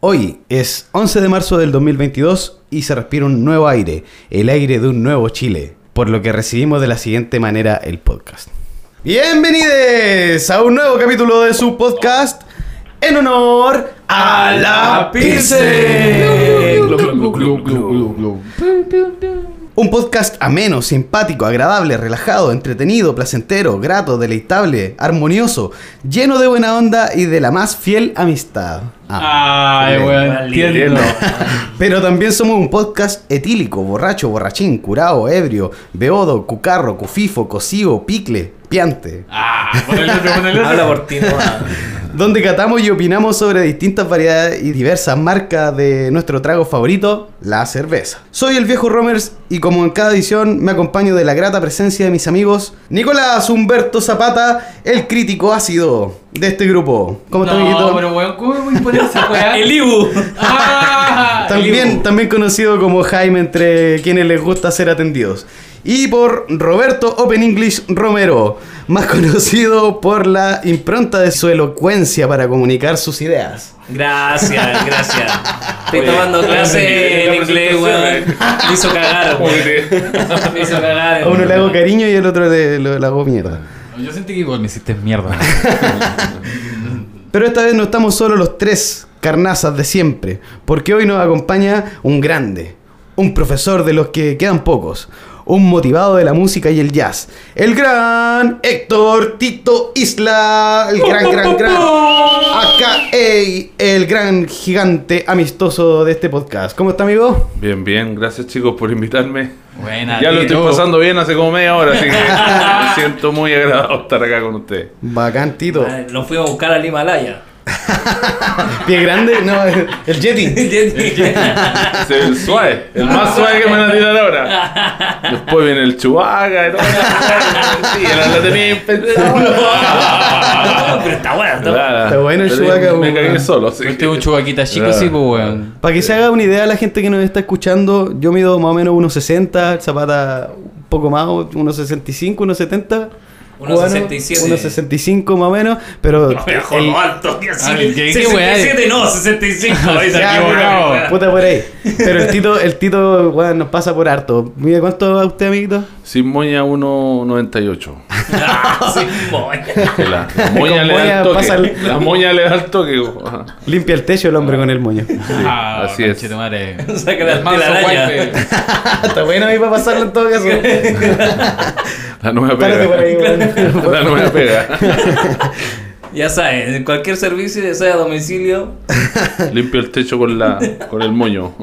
Hoy es 11 de marzo del 2022 y se respira un nuevo aire, el aire de un nuevo Chile, por lo que recibimos de la siguiente manera el podcast. Bienvenidos a un nuevo capítulo de su podcast en honor a la Pilsen. Un podcast ameno, simpático, agradable, relajado, entretenido, placentero, grato, deleitable, armonioso, lleno de buena onda y de la más fiel amistad. Ah, Ay, weón, entiendo. Pero también somos un podcast etílico, borracho, borrachín, curado, ebrio, beodo, cucarro, cufifo, cocido, picle, piante. Ah, ponele otro, ponele otro. Habla por ti. Donde catamos y opinamos sobre distintas variedades y diversas marcas de nuestro trago favorito, la cerveza. Soy el viejo Romers y como en cada edición me acompaño de la grata presencia de mis amigos Nicolás Humberto Zapata, el crítico ácido de este grupo. ¿Cómo está, No, amiguito? pero weón, ¿cómo voy a poner esa weá? El Ibu. Ah, el También, Ibu. también conocido como Jaime entre quienes les gusta ser atendidos. Y por Roberto Open English Romero, más conocido por la impronta de su elocuencia para comunicar sus ideas. Gracias, gracias. Estoy Oye, tomando clase en inglés, weón. Me hizo cagar, weón. Me hizo cagar. A uno le hago cariño y al otro le, le- le hago mierda. Yo sentí que igual me hiciste mierda. Pero esta vez no estamos solo los tres carnazas de siempre, porque hoy nos acompaña un grande, un profesor de los que quedan pocos, un motivado de la música y el jazz, el gran Héctor Tito Isla, el gran, gran, gran, acá, ey, el gran gigante amistoso de este podcast. ¿Cómo está, amigo? Bien, bien, gracias chicos por invitarme. Buena, ya lo estoy pasando bien hace como media hora, así que me siento muy agradado estar acá con ustedes. Bacán, Tito. Lo fuimos a buscar al Himalaya. Pie grande, no, el Yeti. Es el suave, el más suave que me van a tirar ahora. Después viene el chubaca y todo. Sí, la, la tenía Pero está bueno, está bueno. Claro. Está bueno el Chewbacca, Me cagué solo, sí. Este es un chubaquita chico, Claro. sí, pues weón. Para que se haga una idea la gente que nos está escuchando, yo mido más o menos 1,60, el Zapata un poco más, 1,65, 1,70. 1,67. 1,65 más o menos, pero... No, me dejó el- alto. tío, sí. Ah, ¿qué- qué 67 no, 65. Ahí Ya, puta, por ahí. Pero el Tito, el Tito, weón, nos pasa por harto. Mide cuánto a usted, amiguito? Sin moña 1.98. Ah, sí, La, la moña le da el toque. La moña le da el toque. ajá. Limpia el techo el hombre con el moño. Ah, así es. conchetumare. Saca la telaraña. Está bueno ahí para pasarlo en todo caso. La nueva Párate por ahí, pega. La nueva pega. Ya sabes, en cualquier servicio, ya sea a domicilio. Limpio el techo con, la, con el moño.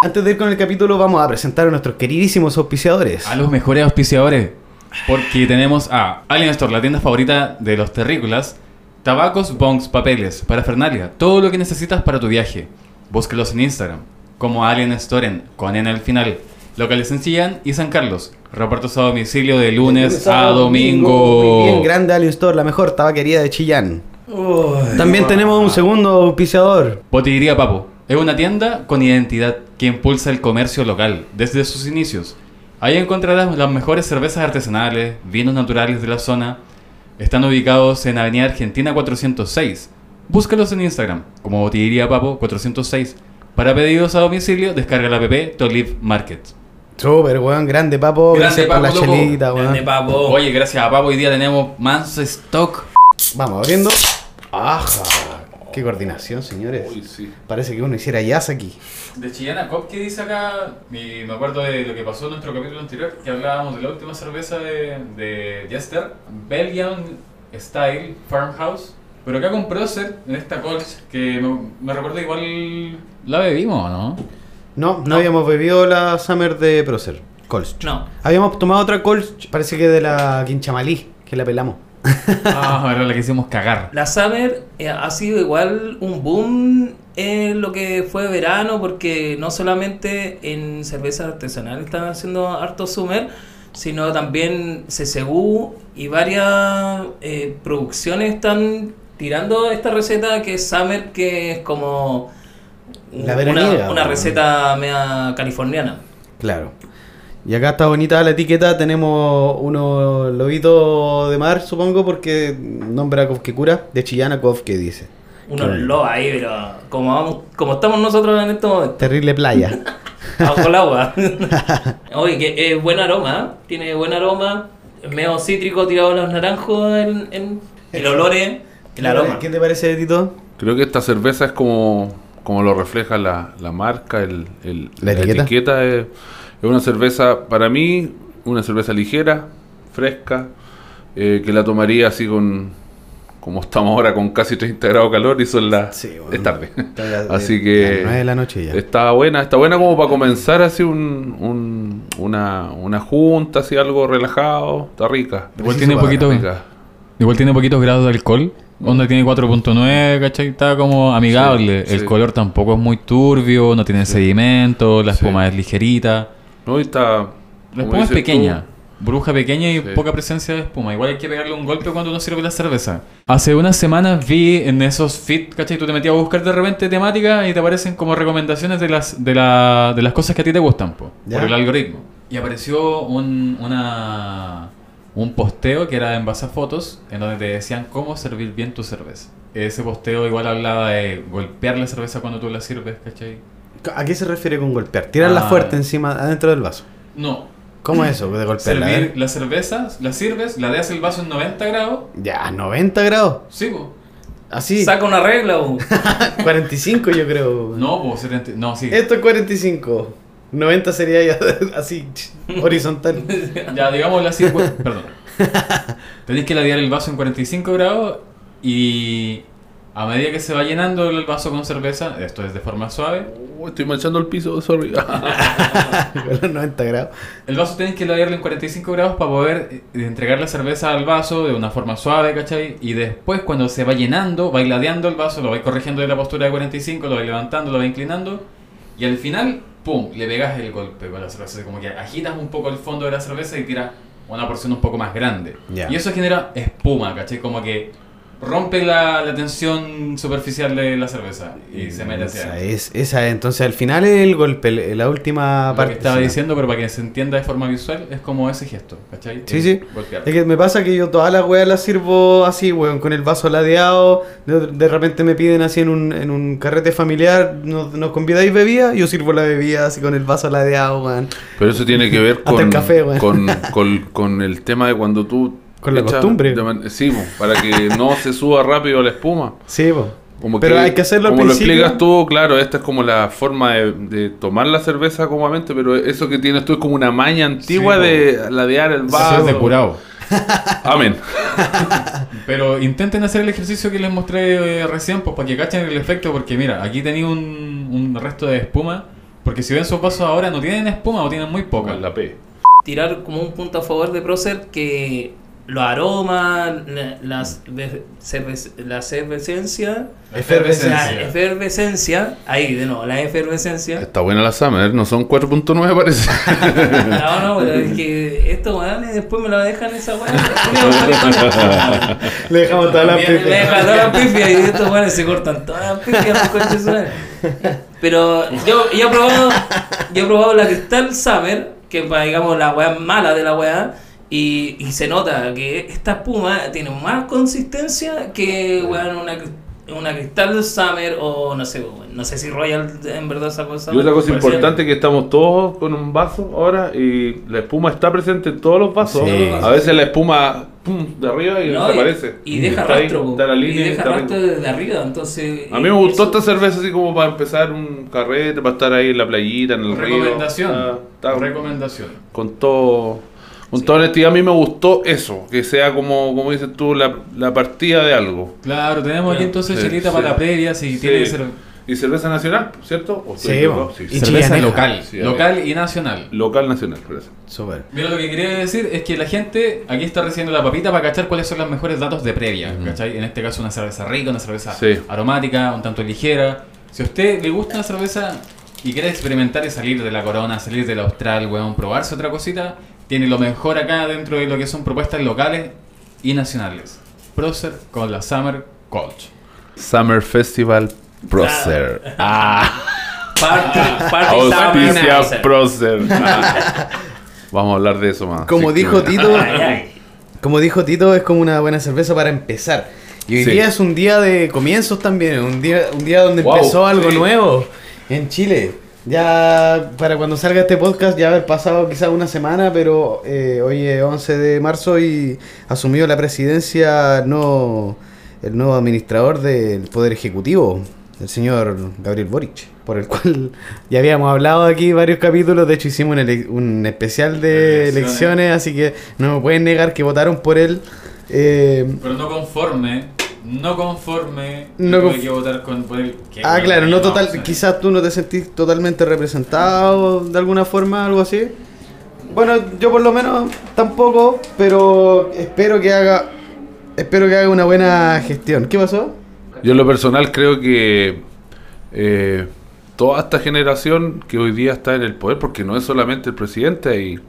Antes de ir con el capítulo, vamos a presentar a nuestros queridísimos auspiciadores. A los mejores auspiciadores. Porque tenemos a Alien Store, la tienda favorita de los terrícolas. Tabacos, bongs, papeles, parafernalia. Todo lo que necesitas para tu viaje. Búscalos en Instagram. Como Alien Store en, con N al final. Locales en Chillán y San Carlos. Repartos a domicilio de lunes a domingo. Muy bien, grande Alien Store, la mejor tabaquería de Chillán. También tenemos un segundo auspiciador. Botillería Papo es una tienda con identidad que impulsa el comercio local desde sus inicios. Ahí encontrarás las mejores cervezas artesanales, vinos naturales de la zona. Están ubicados en Avenida Argentina 406. Búscalos en Instagram como Botillería Papo 406. Para pedidos a domicilio, descarga la app Tolive Market. Súper, weón, grande papo. Grande, Gracias por la Papo, loco. chelita, weón. Grande papo. Oye, gracias a Papo hoy día tenemos más stock. Vamos abriendo. ¡Ajá! Qué coordinación, señores. Uy, sí. Parece que uno hiciera jazz aquí. De Chillana Cop, ¿qué dice acá? Y me acuerdo de lo que pasó en nuestro capítulo anterior, que hablábamos de la última cerveza de, de Jester, Belgian Style Farmhouse. Pero acá con Procer, en esta Colch, que me, me recuerda igual... ¿La bebimos no? No, no, habíamos bebido la Summer de Procer. Colch. No. Habíamos tomado otra Colch, parece que de la Quinchamalí, que la pelamos. Ah, era la que hicimos cagar. La Summer eh, ha sido igual un boom en lo que fue verano, porque no solamente en cervezas artesanales están haciendo harto Summer, sino también CCU y varias eh, producciones están tirando esta receta que es Summer, que es como La una, una receta media californiana. Claro. Y acá está bonita la etiqueta, tenemos unos lobitos de mar, supongo, porque nombra a Kofkekura, de Chillana que dice. Unos lobos ahí, pero como, vamos, como estamos nosotros en este momento, Terrible playa. bajo el agua. Oye, que es buen aroma, ¿eh? tiene buen aroma, es medio cítrico tirado a los naranjos, en, en- el olor es el aroma. ¿Qué te parece, Tito? Creo que esta cerveza es como, como lo refleja la, la marca, el, el- ¿La etiqueta? es, es una cerveza, para mí, una cerveza ligera, fresca, eh, que la tomaría así con, como estamos ahora, con casi 30 grados de calor y son las... Sí, bueno. es tarde. Así que... las nueve de la noche ya. Está buena, está buena como para comenzar así un, un- una, una junta, así algo relajado, está rica. Igual tiene poquito, rica. igual tiene poquitos grados de alcohol. Onda tiene 4.9, ¿cachai? Está como amigable. Sí, el sí. color tampoco es muy turbio, no tiene sedimento, la Sí. espuma es ligerita. No, y está... La espuma es pequeña. tú, Bruja pequeña y Sí. poca presencia de espuma. Igual hay que pegarle un golpe cuando uno sirve la cerveza. Hace unas semanas vi en esos fit, ¿cachai? Tú te metías a buscar de repente temática y te aparecen como recomendaciones de las, de la, de las cosas que a ti te gustan, po, por el algoritmo. Y apareció un, una, un posteo que era en base a fotos en donde te decían cómo servir bien tu cerveza. Ese posteo igual hablaba de golpear la cerveza cuando tú la sirves, ¿cachai? ¿A qué se refiere con golpear? Tirarla Ah. fuerte encima, adentro del vaso. No, ¿Cómo es eso de golpearla? A servir ver. la cerveza, la sirves, la dejas el vaso en 90 grados Ya, 90 grados. Sí, po. Así. Saca una regla, bu. 45 yo creo. No, po, 70. No, sí. Esto es 45. 90 sería ya así, horizontal. Ya, digámoslo así, pues, perdón. Tenéis que ladear el vaso en 45 grados y a medida que se va llenando el vaso con cerveza, esto es de forma suave, Oh, estoy manchando el piso, sorry. Con los 90 grados. el vaso tenéis que ladearlo en 45 grados para poder eh, entregar la cerveza al vaso de una forma suave, ¿cachai? Y después cuando se va llenando, vais ladeando el vaso, lo vais corrigiendo de la postura de 45, lo vais levantando, lo vais inclinando y al final, ¡pum!, le pegas el golpe con la cerveza, como que agitas un poco el fondo de la cerveza y tiras una porción un poco más grande. Y eso genera espuma, ¿cachai? Como que rompe la, la tensión superficial de la cerveza y se mete hacia Esa es, esa es. Entonces al final el golpe, la última Lo parte. que estaba diciendo, pero para que se entienda de forma visual, es como ese gesto, ¿cachai? Sí, El sí. Golpear. Es que me pasa que yo todas las weas las sirvo así, weón, con el vaso ladeado. De, de repente me piden así en un, en un carrete familiar, nos, nos convidáis bebida, yo sirvo la bebida así con el vaso ladeado, weón. Pero eso tiene que ver Hasta con, el café, con, con- con el tema de cuando tú... Con la costumbre. de sí, para que no se suba rápido la espuma. Sí. Como Pero hay que hacerlo al Como lo principio. explicas tú, claro, esta es como la forma de, de tomar la cerveza cómodamente, pero eso que tienes tú es como una maña antigua Sí, de ladear el vaso. de curado. Amén. Pero intenten hacer el ejercicio que les mostré eh, recién, pues para que cachen el efecto, porque mira, aquí tenía un, un resto de espuma, porque si ven sus vasos ahora no tienen espuma o tienen muy poca. Con la P. Tirar como un punto a favor de Procer que los aromas, la, las la cervecencia, Efervescencia. la efervescencia, ahí de nuevo, la efervescencia. Está buena la Summer, no son 4.9 parece. No, no, pero es que estos weones después me lo dejan esa weá. Le dejamos toda la Me pipa. dejan todas las pifias y estos weones se cortan todas las pifias los coches de su madre. Pero yo, yo he probado, yo he probado la Crystal Summer, que es digamos la weá mala de la weá. Y, y se nota que esta espuma tiene más consistencia que weón, una, una Crystal Summer o no sé, no sé si Royal en verdad sacó esa Y otra cosa importante que estamos todos con un vaso ahora y la espuma está presente en todos los vasos. Sí. A veces la espuma pum, de arriba y No, desaparece. Y, deja Está ahí, rastro, po. está la línea y y deja está rastro rico. desde arriba, entonces... A mí me gustó eso- esta cerveza así como para empezar un carrete, para estar ahí en la playita, en el río. Recomendación. Está- está Recomendación. con todo con toda honestidad a mí me gustó eso, que sea como como dices tú la, la partida de algo. Claro, tenemos aquí Sí, entonces sí, chelita sí. para la previa, si Sí. tiene que ser Y cerveza nacional, ¿cierto? ¿O Sí, sí, Y sí. cerveza local, Sí, local y nacional. Local nacional, por eso. Súper. Mira, lo que quería decir es que la gente aquí está recibiendo la papita para cachar cuáles son los mejores datos de previa. ¿cachai? En este caso, una cerveza rica, una cerveza Sí. aromática, un tanto ligera. Si a usted le gusta una cerveza y quiere experimentar y salir de la corona, salir del austral, weón, probarse otra cosita, tiene lo mejor acá dentro de lo que son propuestas locales y nacionales. Procer con la Summer Colch. Summer Festival Procer. Ah, Parte, parte auspicia Summer. Procer. Ah. Vamos a hablar de eso más. Como dijo Tito, Ay, ay. como dijo Tito, es como una buena cerveza para empezar. Y hoy Sí. día es un día de comienzos también, un día, un día donde Wow, empezó algo sí. nuevo en Chile. Ya para cuando salga este podcast ya haber pasado quizás una semana, pero eh, hoy es 11 de marzo y asumió la presidencia no el nuevo administrador del Poder Ejecutivo, el señor Gabriel Boric, por el cual ya habíamos hablado aquí varios capítulos, de hecho hicimos un, un especial de Elecciones. elecciones, así que no me pueden negar que votaron por él. Eh, Pero no conforme, no conforme, No tuve conf- que votar con, por el... qué ah, claro, no total, quizás tú no te sentís totalmente representado de alguna forma, algo así. Bueno, yo por lo menos tampoco, pero espero que haga espero que haga una buena gestión. ¿Qué pasó? Yo en lo personal creo que eh, toda esta generación que hoy día está en el poder, porque no es solamente el presidente, hay,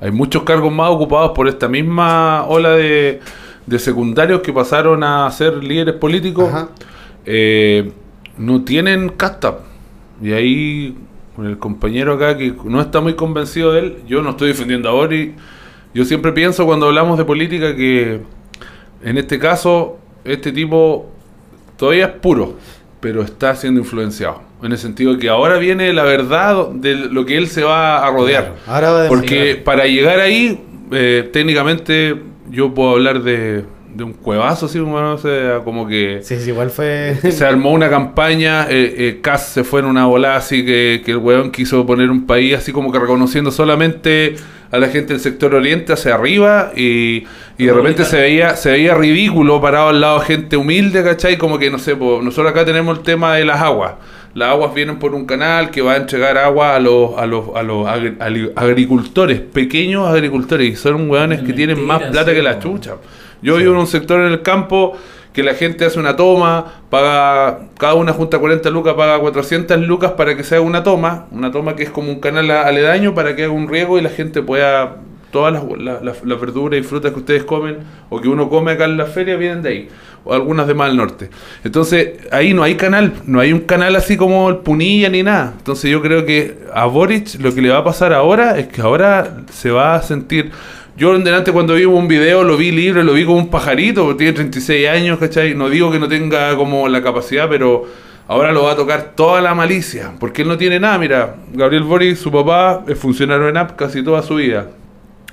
hay muchos cargos más ocupados por esta misma ola de, de secundarios que pasaron a ser líderes políticos, eh, no tienen casta. Y ahí con el compañero acá que no está muy convencido de él, yo no estoy defendiendo a Boris. Yo siempre pienso cuando hablamos de política que en este caso este tipo todavía es puro, pero está siendo influenciado. En el sentido de que ahora viene la verdad de lo que él se va a rodear. Ahora va a Porque para llegar ahí, eh, técnicamente yo puedo hablar de, de un cuevazo, así como, no sé, como que Sí, sí, igual fue. se armó una campaña, eh, eh, Kass se fue en una volada así que, que el weón quiso poner un país así como que reconociendo solamente a la gente del sector oriente hacia arriba y, y de repente se veía se veía ridículo parado al lado de gente humilde, ¿cachai? Como que no sé, nosotros acá tenemos el tema de las aguas. Las aguas vienen por un canal que va a entregar agua a los, a los, a los agri- agricultores, pequeños agricultores, y son weones que tienen más plata sí, que la chucha. Yo vivo en un sector en el campo que la gente hace una toma, paga, cada una junta 40 lucas, paga 400 lucas para que se haga una toma, una toma que es como un canal aledaño para que haga un riego y la gente pueda, todas las, la- la- las verduras y frutas que ustedes comen o que uno come acá en la feria vienen de ahí, o algunas de más al norte. Entonces ahí no hay canal, no hay un canal así como el Punilla ni nada. Entonces yo creo que a Boric lo que le va a pasar ahora es que ahora se va a sentir... Yo en delante cuando vi un video lo vi libre, lo vi como un pajarito, porque tiene 36 años, ¿cachai? No digo que no tenga como la capacidad, pero ahora lo va a tocar toda la malicia, porque él no tiene nada. Mira, Gabriel Boris, su papá, es funcionario en app casi toda su vida.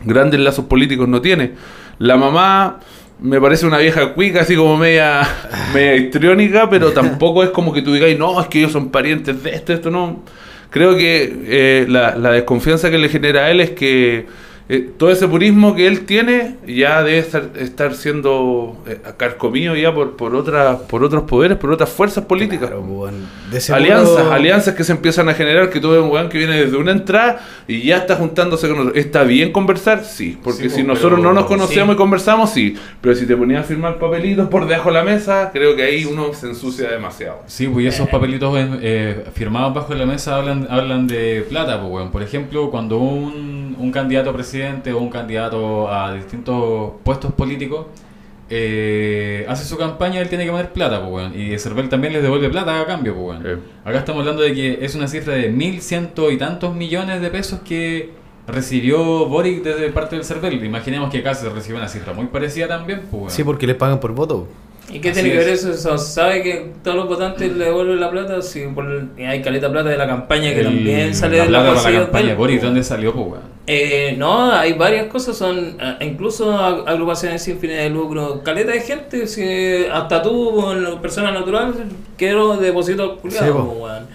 Grandes lazos políticos no tiene. La mamá me parece una vieja cuica, así como media, media histriónica, pero tampoco es como que tú digas, no, es que ellos son parientes de esto, esto no. Creo que eh, la, la desconfianza que le genera a él es que eh, todo ese purismo que él tiene ya debe estar, estar siendo eh, carcomido ya por, por, otras por otros poderes, por otras fuerzas políticas. Claro, pues, bueno, de seguro- Alianzas, alianzas que se empiezan a generar, que tú ves un weón que viene desde una entrada y ya está juntándose con nosotros. ¿Está bien conversar? Sí, porque Sí, si nosotros pero- no nos conocemos sí. y conversamos, sí. Pero si te ponías a firmar papelitos por debajo de la mesa, creo que ahí uno se ensucia demasiado. Sí, pues y esos papelitos eh, firmados bajo la mesa hablan, hablan de plata, pues, weón. Por ejemplo, cuando un, un candidato a presidente o un candidato a distintos puestos políticos eh, hace su campaña, él tiene que poner plata, pues, weón. Y Cervel también les devuelve plata a cambio, pues. Eh. Acá estamos hablando de que es una cifra de mil ciento y tantos millones de pesos que recibió Boric desde parte del Cervel. Imaginemos que acá se recibe una cifra muy parecida también, pues. Sí, porque les pagan por voto. ¿Y qué Así tiene que ver es. eso? Eso ¿Sabe que todos los votantes le devuelven la plata? Si por el- hay caleta plata de la campaña que El- también sale la de plata para la campaña Boric, ¿dónde salió, pues, weón? Eh, no, hay varias cosas, son eh, incluso ag- agrupaciones sin fines de lucro, caleta de gente, si, hasta tú, persona natural, quiero deposito culiado, Sí, weón.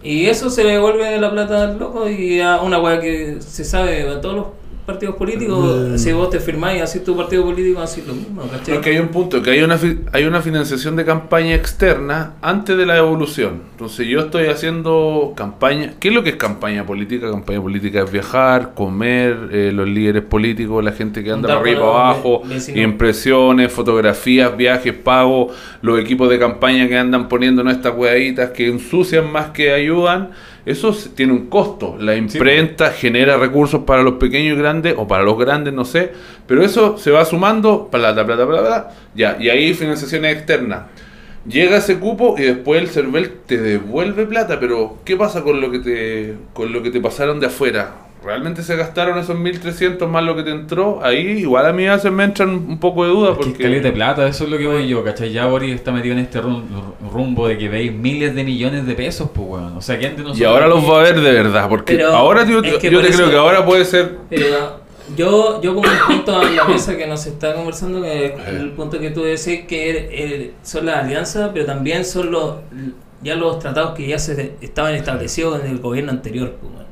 Y eso se le devuelve la plata al loco y a una weá que se sabe a todos los partidos políticos, Mm. si vos te firmáis, así tu partido político, así lo mismo, ¿cachai? Pero es que hay un punto, que hay una, fi- hay una financiación de campaña externa antes de la evolución. Entonces yo estoy haciendo campaña. ¿Qué es lo que es campaña política? Campaña política es viajar, comer, eh, los líderes políticos, la gente que anda para arriba para abajo, impresiones, fotografías, viajes, pagos, los equipos de campaña que andan poniendo nuestras hueaditas que ensucian más que ayudan. Eso tiene un costo. La imprenta genera recursos para los pequeños y grandes, o para los grandes, no sé. Pero eso se va sumando, plata, plata, plata, plata. Ya, y ahí financiaciones externas. Llega ese cupo y después el CERVEL te devuelve plata, pero ¿qué pasa con lo que te, con lo que te pasaron de afuera? ¿Realmente se gastaron esos 1.300 más lo que te entró? Ahí igual a mí a veces me entran un poco de duda Es que porque... caleta de plata, eso es lo que voy yo, ¿cachai? Ya Boris está metido en este rum- rumbo de que veis miles de millones de pesos, pues, weón. O sea, ¿quién de nosotros... Y ahora los va a ver de verdad, porque Pero ahora yo, es que yo por te creo que ahora puede ser... Pero yo, yo como un punto en la mesa que nos está conversando, que el punto que tú decís que er- er- son las alianzas, pero también son los ya los tratados que ya se estaban establecidos en el gobierno anterior. pues, bueno.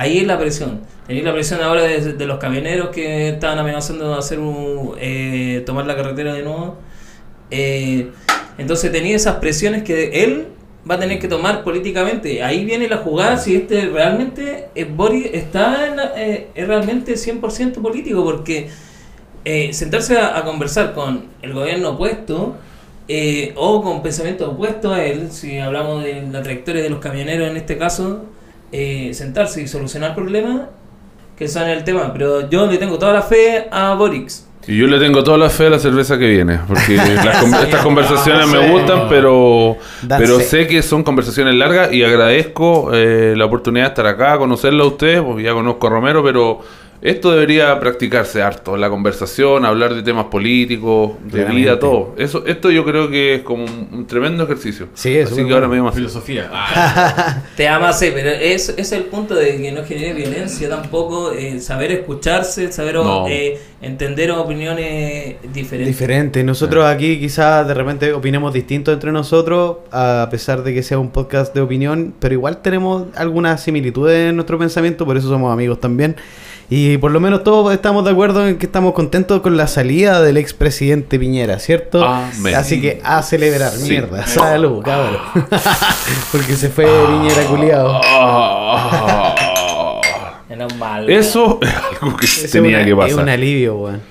Ahí es la presión. Tenéis la presión ahora de, los camioneros que estaban amenazando de hacer un, eh, tomar la carretera de nuevo. Eh, entonces tenía esas presiones que él va a tener que tomar políticamente. Ahí viene la jugada si este realmente eh, Boris está en la- eh, es realmente 100% político porque sentarse a, a conversar con el gobierno opuesto o con pensamientos opuestos a él, si hablamos de la trayectoria de los camioneros en este caso, eh, sentarse y solucionar problemas, que son el tema. Pero yo le tengo toda la fe a Boris. Y yo le tengo toda la fe a la cerveza que viene, porque las con- estas conversaciones me gustan, pero, pero sé que son conversaciones largas y agradezco eh, la oportunidad de estar acá, conocerla a ustedes, porque ya conozco a Romero, pero esto debería practicarse harto, la conversación, hablar de temas políticos, de vida, todo. Eso, esto yo creo que es como un, un tremendo ejercicio. Sí, es Así que ahora me así. Filosofía. Ah, Te ama, sí, pero es, ese es el punto de que no genere violencia tampoco, eh, saber escucharse, saber No. eh, entender opiniones diferentes. Diferente. Nosotros aquí quizás de repente opinemos distinto entre nosotros, a pesar de que sea un podcast de opinión, pero igual tenemos algunas similitudes en nuestro pensamiento, por eso somos amigos también. Y por lo menos todos estamos de acuerdo en que estamos contentos con la salida del expresidente Piñera, ¿cierto? Amén. Así que a celebrar, Sí. mierda. Salud, cabrón. Porque se fue Piñera culiado. Ah. Menos mal. Eso es algo que Es tenía una- que pasar. Es un alivio, weón.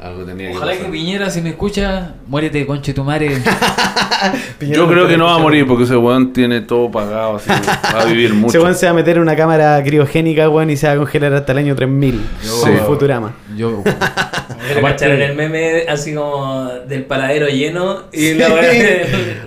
Algo tenía Ojalá que pasar. Piñera, si me escucha, muérete, conche tu madre. Yo creo que no va a morir porque ese weón tiene todo pagado, así que va a vivir mucho. Ese weón se va a meter en una cámara criogénica, weón, y se va a congelar hasta el año 3000. Yo- Como Sí. Futurama. Yo. Cacharon el meme así como del paradero lleno y la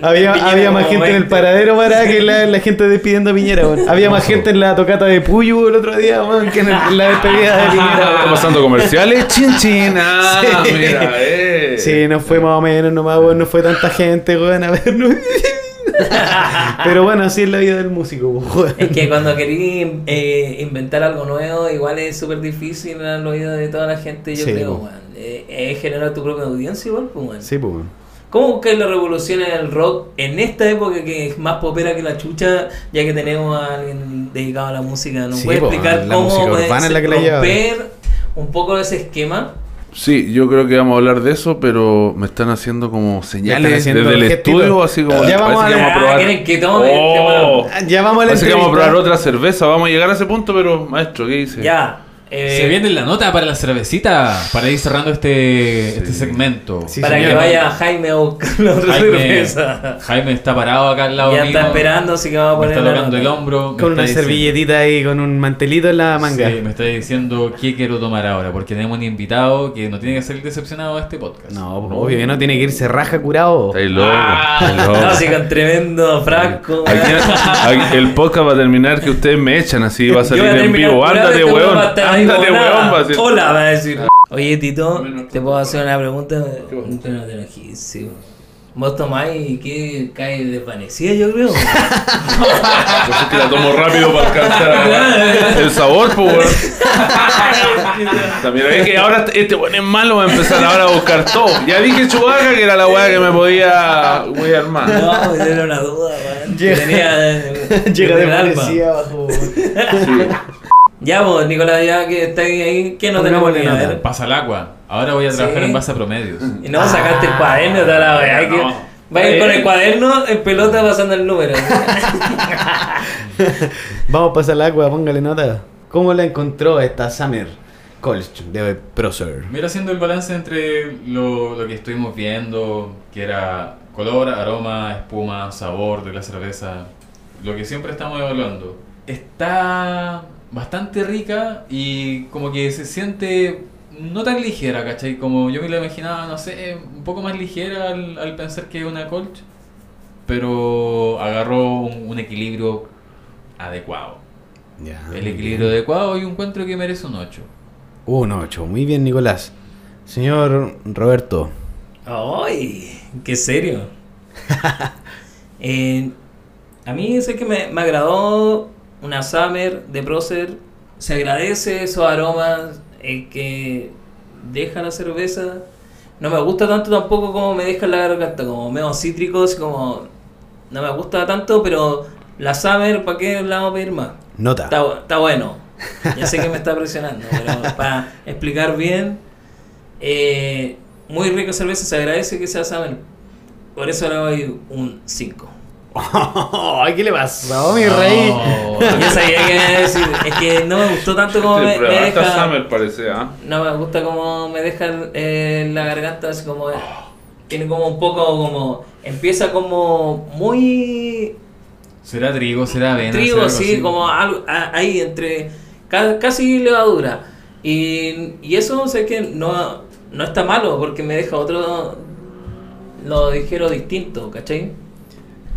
había había más gente en el 20. paradero para que la, la gente despidiendo a Piñera, weón. Había más gente en la tocata de Puyu el otro día, weón, que en, el- en la despedida de Piñera, ¿Está weón. pasando comerciales? Chin chin. Ah, Sí. mira, eh. Sí, no fue más o menos nomás, weón, no fue tanta gente, weón, a vernos. Pero bueno, así es la vida del músico, weón. Es que cuando querí eh, inventar algo nuevo, igual es súper difícil al oído de toda la gente, yo Sí, creo. Eh, es generar tu propia audiencia igual, pues, weón. Sí, pues, weón. ¿Cómo buscáis la revolución en el rock en esta época que es más popera que la chucha, ya que tenemos a alguien dedicado a la música? ¿Nos Sí, puede explicar cómo la que la romper un poco ese esquema? Sí, yo creo que vamos a hablar de eso, pero me están haciendo como señales haciendo desde el gestitos. estudio, así como Ya vamos a que vamos a probar. Ah, ¿quieren que tome? Oh, Ya vamos a la que vamos a probar otra cerveza, vamos a llegar a ese punto, pero maestro, ¿qué dice? Ya. Eh, Se viene la nota para la cervecita, para ir cerrando este, este segmento. Sí, para señor. que vaya Jaime a buscar la otra Jaime, cerveza. Jaime está parado acá al lado Ya mío. está esperando, así que vamos a Me poner está la tocando el hombro. me Con una está diciendo- servilletita ahí, con un mantelito en la manga. Sí, me está diciendo qué quiero tomar ahora, porque tenemos un invitado que no tiene que salir decepcionado de este podcast. No, pues, obvio que no tiene que irse raja curado. Estáis loco, Ah, loco. no, así con tremendo frasco. Aquí- aquí- el podcast va a terminar que ustedes me echan así, va a salir a en vivo. Ándate, este weón. Va a decir. Hola, va a decir. Oye, Tito, ¿te puedo hacer una pregunta? sí. Vos tomáis y que cae desvanecida, yo creo. Pues es que la tomo rápido para alcanzar el sabor, pues, weón. También es que ahora este weón es malo, va a empezar ahora a buscar todo. Ya dije Chubaca que era la weá que me podía a armar. No, era una duda, weón. Llega- Tenía. eh, Llega en de el alma. policía abajo. Ya, vos, Nicolás, ya que estáis ahí, ¿qué no tenemos ver? Pasa el agua. Ahora voy a trabajar Sí. en base a promedios. Y no sacaste el cuaderno toda la weá. que- no. Va a ir con el cuaderno en pelota pasando el número. Vamos a pasar el agua, póngale nota. ¿Cómo la encontró esta Summer Colch de Procer? Mira, haciendo el balance entre lo, lo que estuvimos viendo, que era color, aroma, espuma, sabor de la cerveza, lo que siempre estamos evaluando. está bastante rica y como que se siente no tan ligera, ¿cachai? Como yo me la imaginaba, no sé, un poco más ligera al, al pensar que es una colch, pero agarró un, un equilibrio adecuado. Ya, El equilibrio bien. adecuado y un encuentro que merece un 8. Un 8. Muy bien, Nicolás. Señor Roberto. ¡Ay! ¡Qué serio! Eh, a mí sé que me, me agradó una Summer de Procer. Se agradece esos aromas eh, que deja la cerveza. No me gusta tanto tampoco como me deja la garganta, como medio cítricos, como... No me gusta tanto, pero la Summer, ¿para qué la vamos a pedir más? Nota. Está, está bueno. Ya sé que me está presionando, pero para explicar bien, eh, muy rica cerveza, se agradece que sea Summer. Por eso le doy un 5. Ay, ¿qué le pasó, mi rey? Yo sabía que me iba a decir, es que no me gustó tanto como me, deja. Summer parece, ¿ah? No me gusta como me deja eh, la garganta, así como. Tiene como un poco como. Empieza como muy ¿Será trigo? ¿Será avena? trigo, ¿Será algo sí, así? como algo a- ahí entre ca- casi levadura. Y, y eso sé que no, no está malo porque me deja otro lo dijero distinto, ¿cachai?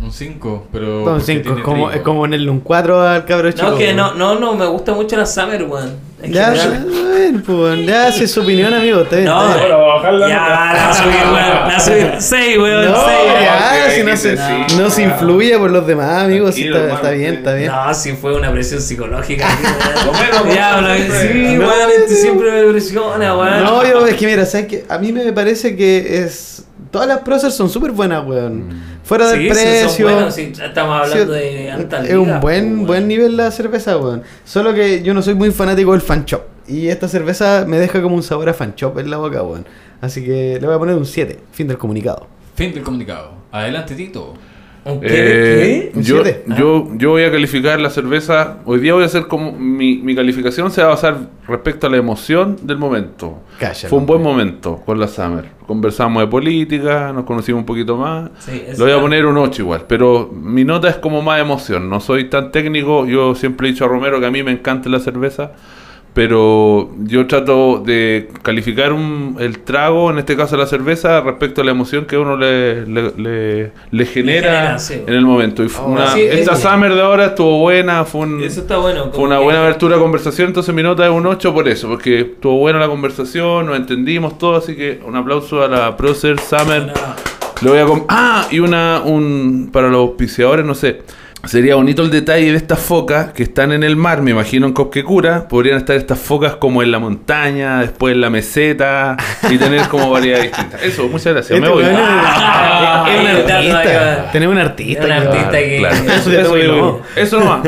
Un 5, pero... Un porque 5, tiene es como, es como ponerle un 4 al cabro chico. No, que no, no, no, me gusta mucho la Summer, weón. Ya, bueno, pues, ya hace su opinión, amigo. Está bien, No, está bien. Ya, va a subir, weón. La va a subir 6, weón. No, seis. ya, si no se, sí. no se influye por los demás, amigos. está, está bien, está bien. No, si fue una presión psicológica. Diablo, sí, No. weón, este siempre me presiona, weón. No, yo, es que mira, ¿sabes qué? A mí me parece que es. Todas las process son súper buenas, weón. Fuera del Sí, sí, son precio. buenos, sí, estamos hablando Sí, de alta Es un buen, pues, buen nivel la cerveza, weón. Solo que yo no soy muy fanático del fan shop. Y esta cerveza me deja como un sabor a fan shop en la boca, weón. Así que le voy a poner un 7. Fin del comunicado. Fin del comunicado. Adelante, Tito. ¿Un qué? Eh, ¿Un yo, yo, yo voy a calificar la cerveza. Hoy día voy a hacer como. Mi, mi calificación se va a basar respecto a la emoción del momento. Cállate. Fue un buen momento con la Summer. Conversamos de política, nos conocimos un poquito más. Sí, Le voy a poner un 8 igual, pero mi nota es como más emoción. No soy tan técnico. Yo siempre he dicho a Romero que a mí me encanta la cerveza. Pero yo trato de calificar un- el trago, en este caso la cerveza, respecto a la emoción que uno le, le, le- le genera genera, sí. en el momento. Y Oh, una- sí, esta Summer de ahora estuvo buena, fue, un- Eso está bueno. fue como una buena abertura de conversación, entonces mi nota es un 8 por eso, porque estuvo buena la conversación, nos entendimos todo, así que un aplauso a la Procer Summer. No, Le voy a ah, y una un para los auspiciadores, no sé. Sería bonito el detalle de estas focas que están en el mar, me imagino en Copquecura. Podrían estar estas focas como en la montaña, después en la meseta y tener como variedades distintas. Eso, muchas gracias. Me voy. Ah, es un artista. Tenemos un artista. Un artista que- Claro, Eso ya eso yo. Eso nomás.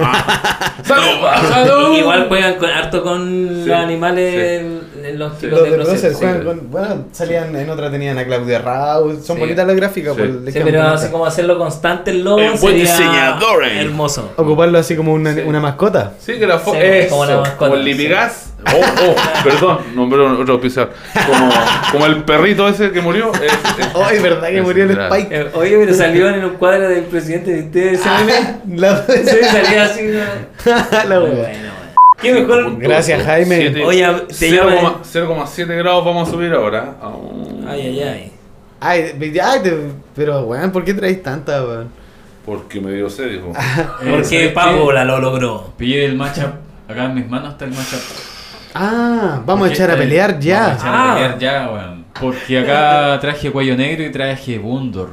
¡Salud! ¡Salud! Igual juegan con, harto con Sí, los animales en los chicos Los de de proceso. Procer Sí, juegan pero- con- bueno, salían en otra tenían a Claudia Raúl, son Sí. bonitas las gráficas. Sí. pues, pero así como hacerlo constante el logo El buen sería diseñador, eh. hermoso. Ocuparlo así como una, Sí. una mascota. Sí, que la foto Sí, es como la mascota, como el sí. lipigas. Oh, oh, perdón, nombré otro auspiciador. Como, como el perrito ese que murió. Es, verdad que es murió el. Spike. Eh, Oye, pero salió en un cuadro del presidente de ustedes. ¿se ve? La, Sí, salía así. ¿no? la Muy wea. bueno, bueno. ¿Qué mejor? Gracias, Jaime. Oye, te llama- 0,7 grados vamos a subir ahora. Oh. Ay, ay, ay. Ay, pero weón, ¿por qué traéis tanta, weón? Porque me dio sed, dijo. Eh, Porque ¿sabes Papola lo logró. Pillé el matchup. Acá en mis manos está el matchup. Ah, vamos a echar a pelear Vamos a ya. echar Ah. a pelear ya, weón. Porque acá traje cuello negro y traje Bundor.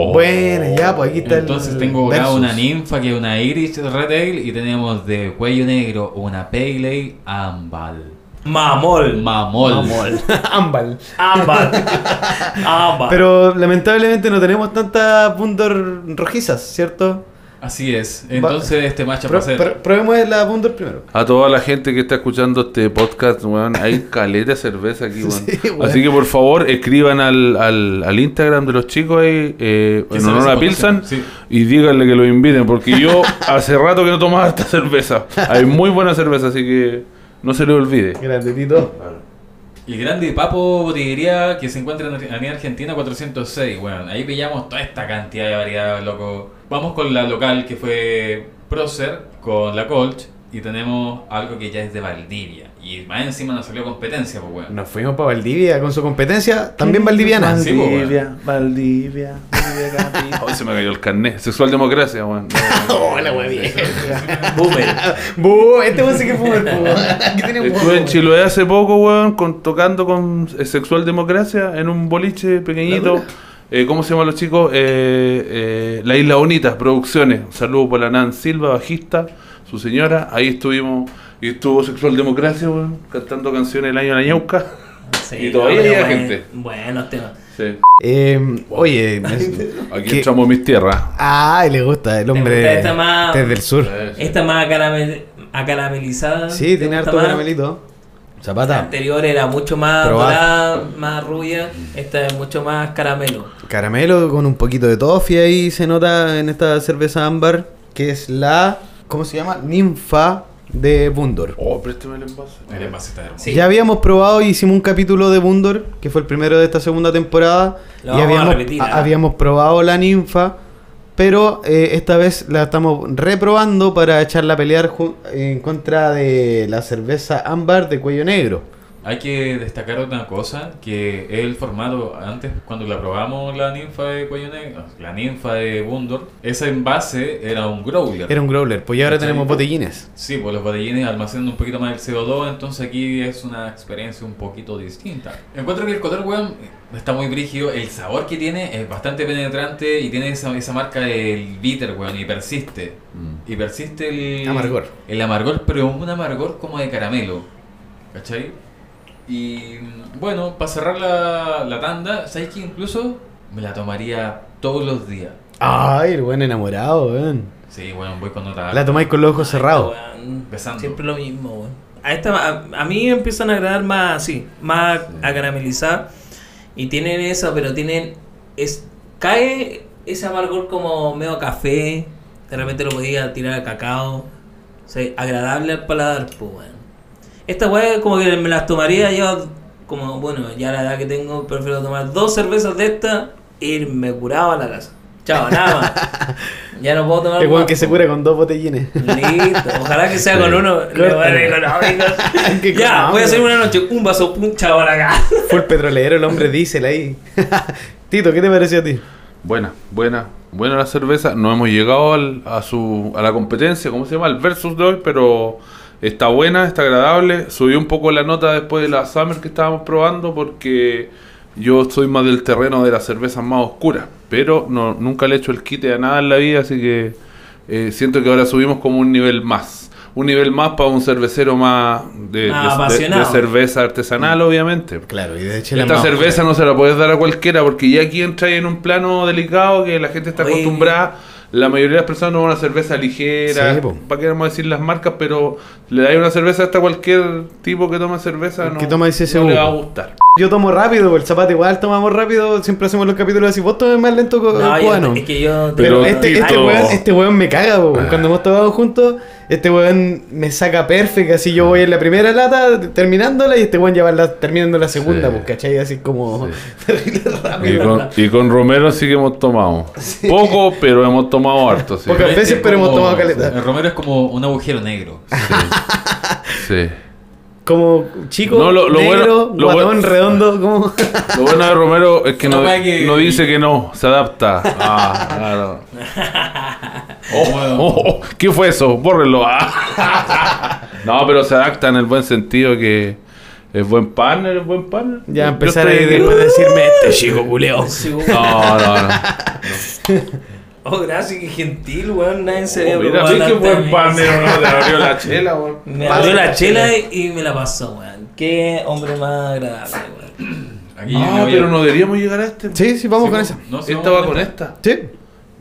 Oh. Bueno, ya, pues aquí está Entonces el. tengo acá versus. una ninfa que es una Irish Red Ale y tenemos de cuello negro una Pale Ale Ambal. Mamol. Mamol. Ámbal. Ámbar. Ámbar. Pero lamentablemente no tenemos tantas Bundor rojizas, ¿cierto? Así es. Entonces este matchup Pro- va a ser... pro- probemos la Bundor primero. A toda la gente que está escuchando este podcast, weón, hay caleta de cerveza aquí, weón. Sí, weón. Así que por favor, escriban al, al, al Instagram de los chicos ahí, eh, ¿Qué en honor a Sí. y díganle que lo inviten, porque yo hace rato que no tomaba esta cerveza. Hay muy buena cerveza, así que no se le olvide. Grande, Tito. Y grande Papo Botillería que se encuentra en Argentina 406. Bueno, ahí pillamos toda esta cantidad de variedad, loco. Vamos con la local que fue Prócer con la Colch y tenemos algo que ya es de Valdivia. Y más encima nos salió competencia, pues bueno. Nos fuimos para Valdivia con su competencia, también valdiviana. Sí, pues, Valdivia, Valdivia, Valdivia, Valdivia. Hoy se me cayó el carnet. Sexual democracia, weón. Hola, bien. Boomer. Bu, este weón sí que ¿Qué tiene Estuve en Chiloé hace poco, weón, con, tocando con eh, Sexual Democracia en un boliche pequeñito. Eh, ¿Cómo se llaman los chicos? Eh, eh, la Isla Bonita, Producciones. Un saludo por la Nan Silva, bajista, su señora. Ahí estuvimos, y estuvo Sexual Democracia, weón, cantando canciones el año de la ñauca. Sí, Y todavía hay bueno, gente. Buenos temas. Sí. Eh, oye, Aquí en mis tierras. ay, le gusta el gusta hombre esta más- desde el sur. Esta más acaramel- acaramelizada. Sí, ¿te tiene gusta harto más? Caramelito. La Zapata. anterior era mucho más dorada, más rubia. Esta es mucho más caramelo. Caramelo con un poquito de toffee ahí se nota en esta cerveza ámbar, que es la, ¿cómo se llama? Ninfa de Bundor. Oh, préstame el envase. El envase está hermoso. Sí. Ya habíamos probado y hicimos un capítulo de Bundor, que fue el primero de esta segunda temporada. Lo y vamos a habíamos, repetir, ¿ah? habíamos probado la ninfa, pero eh, esta vez la estamos reprobando para echarla a pelear en contra de la cerveza ámbar de cuello negro. Hay que destacar una cosa, que el formato, antes cuando la probamos la ninfa de negro, la ninfa de Bundor, ese envase era un growler. Era un growler, pues ya ahora tenemos botellines. Sí, pues los botellines almacenan un poquito más el CO2, entonces aquí es una experiencia un poquito distinta. Encuentro que el color, weón, está muy brígido, el sabor que tiene es bastante penetrante y tiene esa, esa marca del bitter, weón, y persiste. Y persiste el Amargor. El amargor, pero un amargor como de caramelo. ¿Cachai? Y bueno, para cerrar la, la tanda, ¿sabes que incluso me la tomaría todos los días? Ay, el buen enamorado, weón. Sí, bueno, voy con otra. La tomáis con los ojos cerrados. Besando. Siempre lo mismo, weón. A, esta, a, a mí empiezan a agradar más así, más acaramelizada. Y tienen eso, pero tienen. es Cae ese amargor como medio café. De repente lo podía tirar a cacao. O sea, agradable al paladar, pues, weón. Esta weá como que me las tomaría yo. Como, bueno, ya la edad que tengo, prefiero tomar dos cervezas de esta e irme curado a la casa. Chao, nada más. Ya no puedo tomar más, que se cura con dos botellines. Listo, ojalá que sea con uno. Ya, voy a hacer una noche, un vaso, un chavo a la casa. Fue el petrolero, el hombre diésel ahí. Tito, ¿qué te pareció a ti? Buena, buena, buena la cerveza. No hemos llegado al- a su a la competencia, ¿cómo se llama? El versus de hoy, pero está buena, está agradable. Subió un poco la nota después de la Summer que estábamos probando porque yo soy más del terreno de las cervezas más oscuras, pero no, nunca le he hecho el quite a nada en la vida, así que eh, siento que ahora subimos como un nivel más. Un nivel más para un cervecero más de, Más de- de- apasionado. de cerveza artesanal, obviamente. Claro, y de hecho la Esta cerveza no se la puedes dar a cualquiera porque ya aquí entra en un plano delicado que la gente está Oye. acostumbrada. La mayoría de las personas no van a una cerveza ligera. Sí. ¿Para qué vamos a decir las marcas? Pero le dais una cerveza hasta cualquier tipo que toma cerveza. Que toma ese no le va a gustar. Yo tomo rápido, el zapato igual tomamos rápido, siempre hacemos los capítulos así, vos tomes más lento co- No, yo- cubano. es que yo. Pero este, este, weón, este weón me caga, po. cuando hemos tomado juntos, este weón me saca perfecto, así yo voy en la primera lata terminándola y este weón ya va la- terminando la segunda, Sí. pues, ¿cachai? Así como Y rápido. con, y con Romero sí que hemos tomado. Poco, pero hemos tomado harto. Sí. Pocas Este veces, es pero hemos tomado caleta. El romero es como un agujero negro. Sí. Como chico, No, lo- lo negro, bueno- lo guatón, bueno- redondo, como... Lo bueno de Romero es que no, que- no dice que no, se adapta. Ah, claro. Oh, oh, oh, ¿Qué fue eso? Bórrenlo. Ah. No, pero se adapta en el buen sentido que es buen partner, es buen partner. ya empezar estoy- ahí después de decirme, este chico culeo. Weón. No, no, no. Oh, gracias, qué gentil, weón. Nadie se había Oh, Mira, sí de buen partner, ¿no? Te abrió la chela, weón. Me abrió la chela y, me la pasó, weón. Qué hombre más agradable, weón. Aquí Ah, voy a- pero no deberíamos llegar a este. Sí, sí, vamos Sí, con esa. no, sí, Esta va con esta. Sí.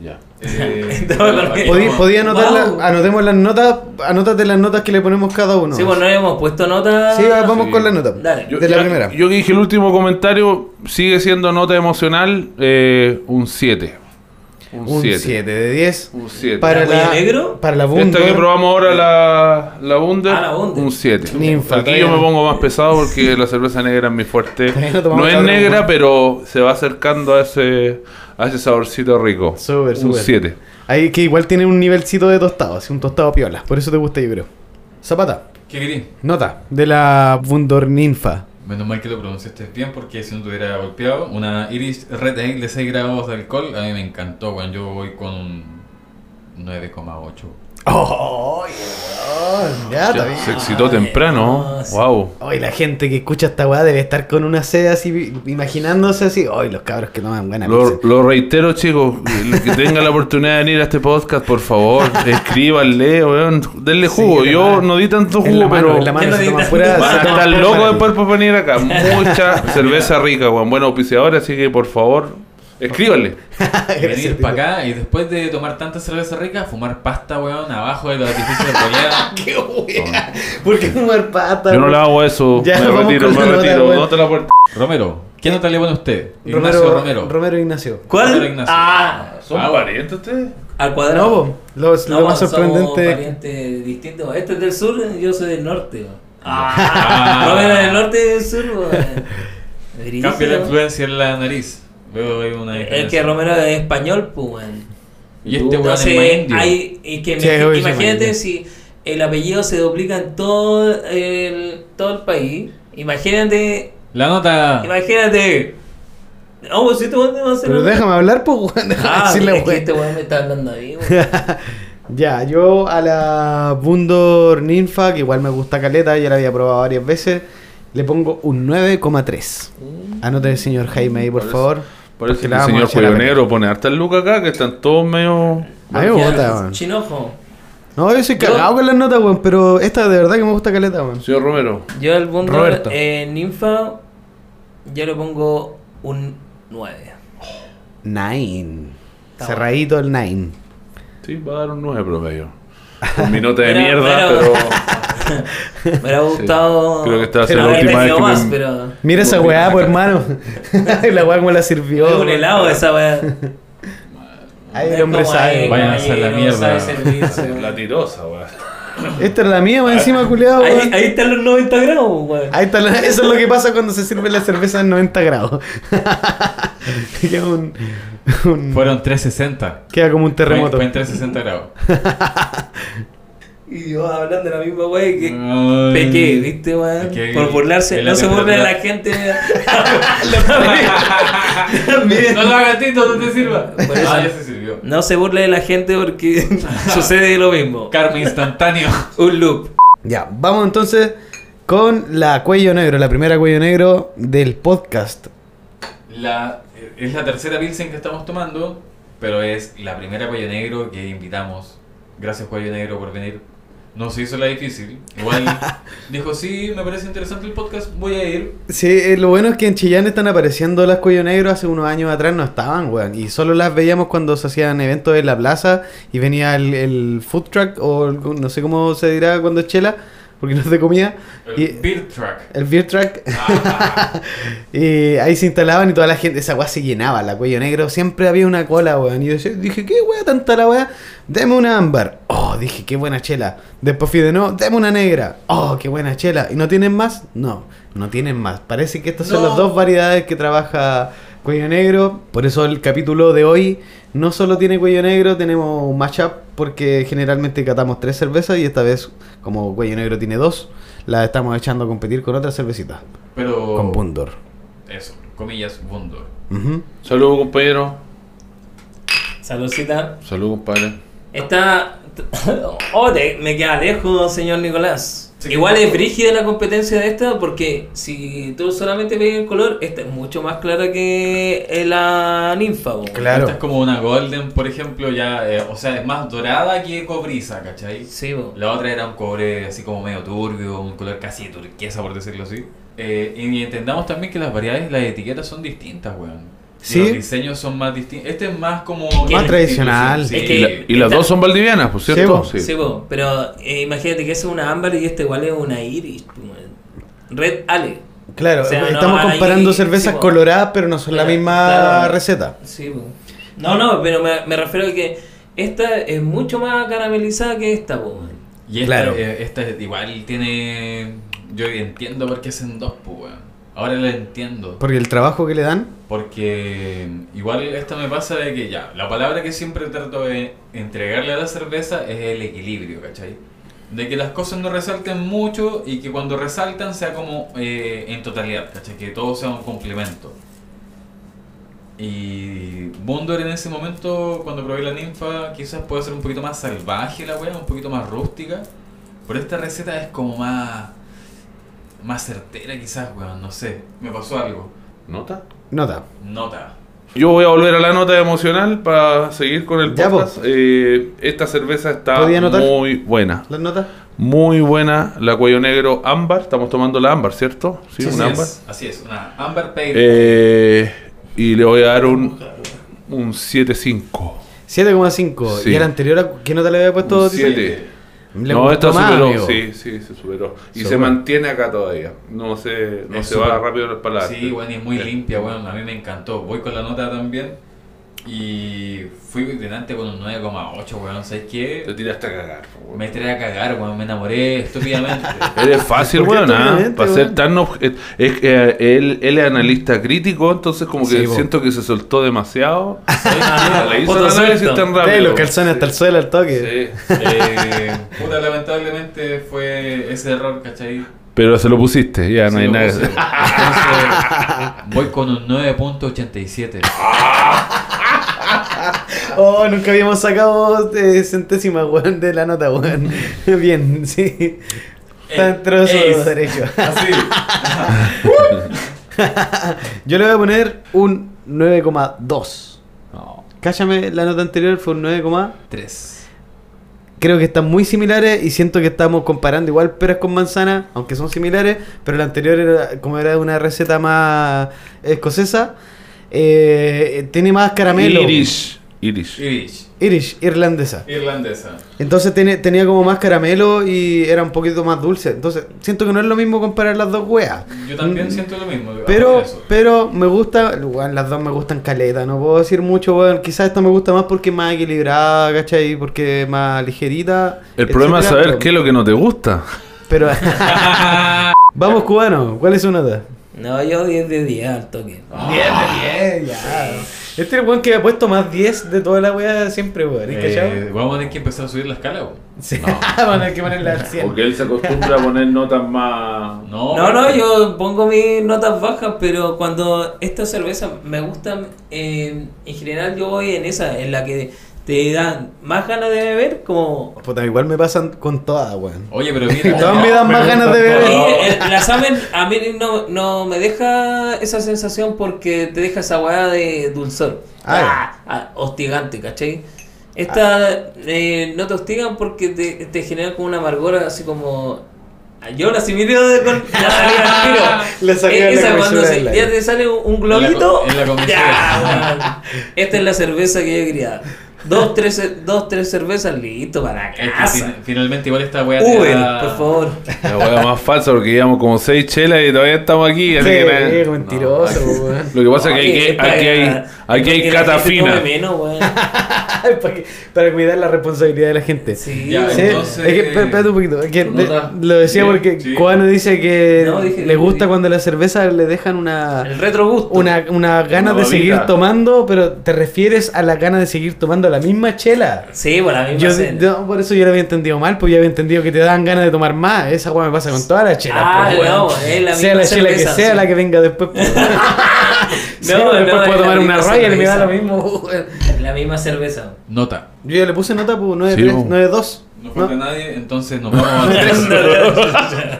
Ya. Eh, Estaba con- aquí Podí- vamos. podía anotarla, Wow. anotemos las notas, anótate las notas que le ponemos cada uno. Sí, bueno, no hemos puesto nota. Sí, vamos Sí. con la nota. Dale. Yo, de la ya- primera. Yo que dije el último comentario, sigue siendo nota emocional, eh, un 7. Un Un 7. 7 de 10. Un 7. Para ¿La negro? Para la Esta Wunder. que probamos ahora, la, la Wunder, Ah, la un 7. Ninfa, Aquí yo me pongo más pesado porque la cerveza negra es mi fuerte. No es negra, pero se va acercando a ese, a ese saborcito rico. Súper, un súper. 7. Ahí que igual tiene un nivelcito de tostado, así un tostado piola. Por eso te gusta, yo creo. Zapata, ¿Qué querí? nota de la Wundor Ninfa. Menos mal que lo pronunciaste bien porque si no te hubiera golpeado. Una Irish Red de 6 grados de alcohol, a mí me encantó, weón. Yo voy con un 9,8. ¡Oh! Ya, bien. Se excitó temprano. Wow. Hoy la gente que escucha esta weá debe estar con una sed así, imaginándose así. Hoy los cabros que toman buena Lo, lo reitero, chicos. El que tenga la oportunidad de venir a este podcast, por favor, escríbanle, weón. Denle jugo. Sí, Yo no di tanto En la jugo, mano, pero. en la mano ¿Qué se pura- Van a se toma Están pura locos mano. después por venir acá. Mucha cerveza rica, weón. Buena auspiciadora, así que por favor, escríbanle. Venir para acá y después de tomar tanta cerveza rica, fumar pasta, weón, abajo de los edificios de Boleada. ¡Qué wea! ¿Por qué fumar pata? Yo no le hago eso. Ya, me retiro, me retiro. ¿Dónde está la puerta? Romero, ¿qué nota le pone usted? Romero, Ignacio Romero. Romero Ignacio. ¿Cuál? Romero Ignacio. Ah, ¿Son Ah, parientes ustedes? al No, cuadrado. po, lo, lo más Somos sorprendente. parientes distintos. Este es del sur, yo soy del norte. Ah. Ah, Romero del norte y del sur. Cambia la influencia en la nariz. Veo ahí una Es diferencia. que Romero es español, pues, weón. Y este weón es hay, es que Sí, me- imagínate si el apellido se duplica en todo el, todo el país. Imagínate, La nota. imagínate. No, pues si te vas a hacer Pero déjame hablar, pues, weón. Déjame Ah, decirle, es que weón. este weón me está hablando a mí, weón. Ya, yo a la Bundor Ninfa, que igual me gusta caleta, ya la había probado varias veces, le pongo un 9,3. Anote el señor Jaime ahí, por favor. Que la el vamos a señor Cuello. Negro pone hartas lucas acá, que están todos medio... A mí me Ya, gusta, weón. Chinojo. No, yo soy cagado con las notas, weón, pero esta de verdad que me gusta caleta, weón. Señor Romero. Yo el Bundor Roberto. eh, Ninfa, yo le pongo un 9. Nine. Está Cerradito el nine. Sí, va a dar un 9 promedio. Con mi nota de Pero- mierda, pero- pero... Me hubiera gustado. Creo que esta va a ser la última vez que más, me- pero. Mira esa weá, pues, hermano. la weá como la sirvió. Es un helado esa weá. Ahí el hombre sabe. Vayan a hacer la mierda. La tirosa, weón. Esta es la mía, weón, encima, culiado, Ahí, ahí están los 90 gramos, weón. Ahí está, la- eso es lo que pasa cuando se sirve la cerveza en 90 grados. queda, un, un- Fueron 360. queda como un terremoto. Fue en 360 grados. Y yo hablando de la misma weá que. Ay. Pequé, ¿viste, weón? Por burlarse. No se burle de la gente. no lo hagas Tito, no te sirva. Por eso- Ah, ya se sirvió. No se burle de la gente porque sucede lo mismo. Karma instantáneo. Un loop. Ya, vamos entonces con la cuello negro, la primera cuello negro del podcast. La, es la tercera Pilsen que estamos tomando, pero es la primera Cuello Negro que invitamos. Gracias Cuello Negro por venir. No se hizo la difícil. Igual dijo, sí, me parece interesante el podcast, voy a ir. Sí, eh, lo bueno es que en Chillán están apareciendo las cuello negro. Hace unos años atrás no estaban, weón. Y solo las veíamos cuando se hacían eventos en la plaza y venía el, el food truck o el- no sé cómo se dirá cuando es chela, porque no es de comida. El Y- Beer Truck. el beer truck. Ah, Y ahí se instalaban y toda la gente, esa weá se llenaba, la cuello negro, siempre había una cola, weón. Y yo dije, ¿qué weá tanta la weá? Deme una ámbar. Oh, dije, qué buena chela. Después fui de nuevo, deme una negra. Oh, qué buena chela. ¿Y no tienen más? No, no tienen más. Parece que estas son las dos variedades que trabaja cuello negro. Por eso el capítulo de hoy no solo tiene cuello negro, tenemos un matchup porque generalmente catamos tres cervezas y esta vez, como cuello negro tiene dos, la estamos echando a competir con otras cervecitas. pero... Con Bundor. Eso, comillas, Bundor. Ujú. Saludos, compañero. Saludcita. Saludos, compadre. Está. Oh, te- me queda lejos, señor Nicolás. Sí. Igual es brígida la competencia de esta porque si tú solamente ves el color, esta es mucho más clara que eh, la ninfa. po. Claro. Esta es como una Golden, por ejemplo, ya, eh, o sea, es más dorada que cobriza, ¿cachai? Sí, po. La otra era un cobre así como medio turbio, un color casi turquesa, por decirlo así. Eh, y entendamos también que las variedades, las etiquetas son distintas, weón. Sí. Los diseños son más distintos. Este es más como... Más tradicional. Sí. Es Y, que- la- y las dos son valdivianas, pues, Sí, ¿cierto? Sí, po. pero eh, imagínate que es una ámbar y esta igual es una iris. Red Ale. Claro, O sea, no estamos hay- comparando cervezas sí, coloradas, pero no son la misma claro. receta. Sí, po. No, no, pero me, me refiero a que esta es mucho más caramelizada que esta, po, weón. Y esta, Claro. eh, esta igual tiene. Yo entiendo por qué hacen dos, pues, weón. Ahora lo entiendo. Porque el trabajo que le dan. Porque igual esto me pasa de que ya, la palabra que siempre trato de entregarle a la cerveza es el equilibrio, ¿cachai? De que las cosas no resalten mucho y que cuando resaltan sea como eh, en totalidad, ¿cachai? Que todo sea un complemento. Y Bondor en ese momento, cuando probé la ninfa, quizás puede ser un poquito más salvaje la wea, un poquito más rústica. Pero esta receta es como más. Más certera, quizás, weón, no sé. Me pasó algo. ¿Nota? Nota. Nota. Yo voy a volver a la nota emocional para seguir con el Ya, podcast. Eh, esta cerveza está muy buena. ¿Las notas? Muy buena. La cuello negro ámbar. Estamos tomando la ámbar, ¿cierto? Sí, así una ámbar. Es, así es, una Amber Pale. Eh, y le voy a dar un, un 7.5. 7,5. Sí. ¿Y el anterior a qué nota le había puesto? Un Tito? 7. Le No, esta más, superó. amigo. Sí, sí, se superó. Y se mantiene acá todavía. No se, no Es se va rápido las palabras. Sí, bueno, y es muy Eh. limpia, bueno, a mí me encantó. Voy con la nota también. Y fui delante con un 9,8, weón. ¿Sabes Te qué? tiraste a cagar. weón. Me tiré a cagar, weón. Me enamoré estúpidamente. Eres fácil, ¿Por qué weón, ¿ah? Para ser tan... Es que él, él es analista crítico, entonces como que Sí, siento que se soltó demasiado. Ah, Le hizo el análisis tan rápido. los calzones hasta el suelo al toque. Sí. Eh, puta, lamentablemente fue ese error, ¿cachai? Pero se lo pusiste, ya no Sí, hay nada. Entonces, voy con un 9.87. Oh, nunca habíamos sacado eh, centésimas, weón, de la nota, weón. Bien, sí. Está dentro de su derecho. Así. Yo le voy a poner un 9,2. No, Cállame, la nota anterior fue un 9, 3. creo que están muy similares y siento que estamos comparando igual peras con manzanas, aunque son similares, pero la anterior era como era una receta más escocesa, eh, tiene más caramelo. Irish. Irish. Irish. Irish, irlandesa. Irlandesa. Entonces tiene- tenía como más caramelo y era un poquito más dulce. Entonces siento que no es lo mismo comparar las dos weas. Yo también Mm, siento lo mismo. Pero, pero me gusta, weón, las dos me gustan caleta, no puedo decir mucho, weón. Quizás esta me gusta más porque es más equilibrada, ¿cachai? Porque es más ligerita. El problema es saber pero- qué es lo que no te gusta. Pero. Vamos, cubano, ¿cuál es su nota? No, yo 10 de 10 al toque. 10 de 10, ya. Este es el weón que ha puesto más 10 de toda la wea siempre, weón. ¿Es Eh, cachado? vamos a tener que empezar a subir la escala, weón. Sí, vamos a tener que ponerle al 100. Porque él se acostumbra a poner notas más. No, No, no, yo pongo mis notas bajas, pero cuando esta cerveza me gusta, eh, en general yo voy en esa, en la que te dan más ganas de beber, como... Puta, igual me pasan con todas, weón. Oye, pero mira. Todas me dan más ganas de Y, beber. eh, la Samen a mí no, no me deja esa sensación porque te deja esa weá de dulzor. Ah, Ah, ah, hostigante, ¿cachai? Esta eh, no te hostigan porque te, te generan como una amargor así como... Yo la asimilé de- con la salida al tiro. La salida Eh, la Esa cuando se- ya te sale un un globito. En la- en la ya. Esta es la cerveza que yo quería. Dos, tres, dos, tres cervezas, listo para Es que casa. fin- finalmente igual esta weá te Uber, da- por favor. La hueá más falsa porque llevamos como seis chelas y todavía estamos aquí. Así Sí, que nada. mentiroso, weón. Lo que pasa es que hay, que- para aquí hay, aquí hay que la cata gente tome fina. menos, para, que- para cuidar la responsabilidad de la gente. Sí, Ya, Sí, entonces- es que, espérate un poquito. es que ¿Tu le- lo decía Sí, porque sí. Cubano dice que No, dije- le gusta dije- cuando la cerveza le dejan una El retro gusto. una, una ganas Una de seguir tomando, pero te refieres a la ganas de seguir tomando la misma chela. Sí, por la misma Yo, por eso yo lo había entendido mal, pues yo había entendido que te dan ganas de tomar más. Esa weá me pasa con todas las chelas. Ah, pues, no, es la sea misma la chela que cerveza, sea sí. la que venga después. pues. Sí, No, después no, puedo tomar una raya y me da lo mismo. La misma cerveza. Nota. Yo ya le puse nota, pues 9-3, Sí, po. 9-2. No ¿no? falta nadie, entonces nos vamos a tres.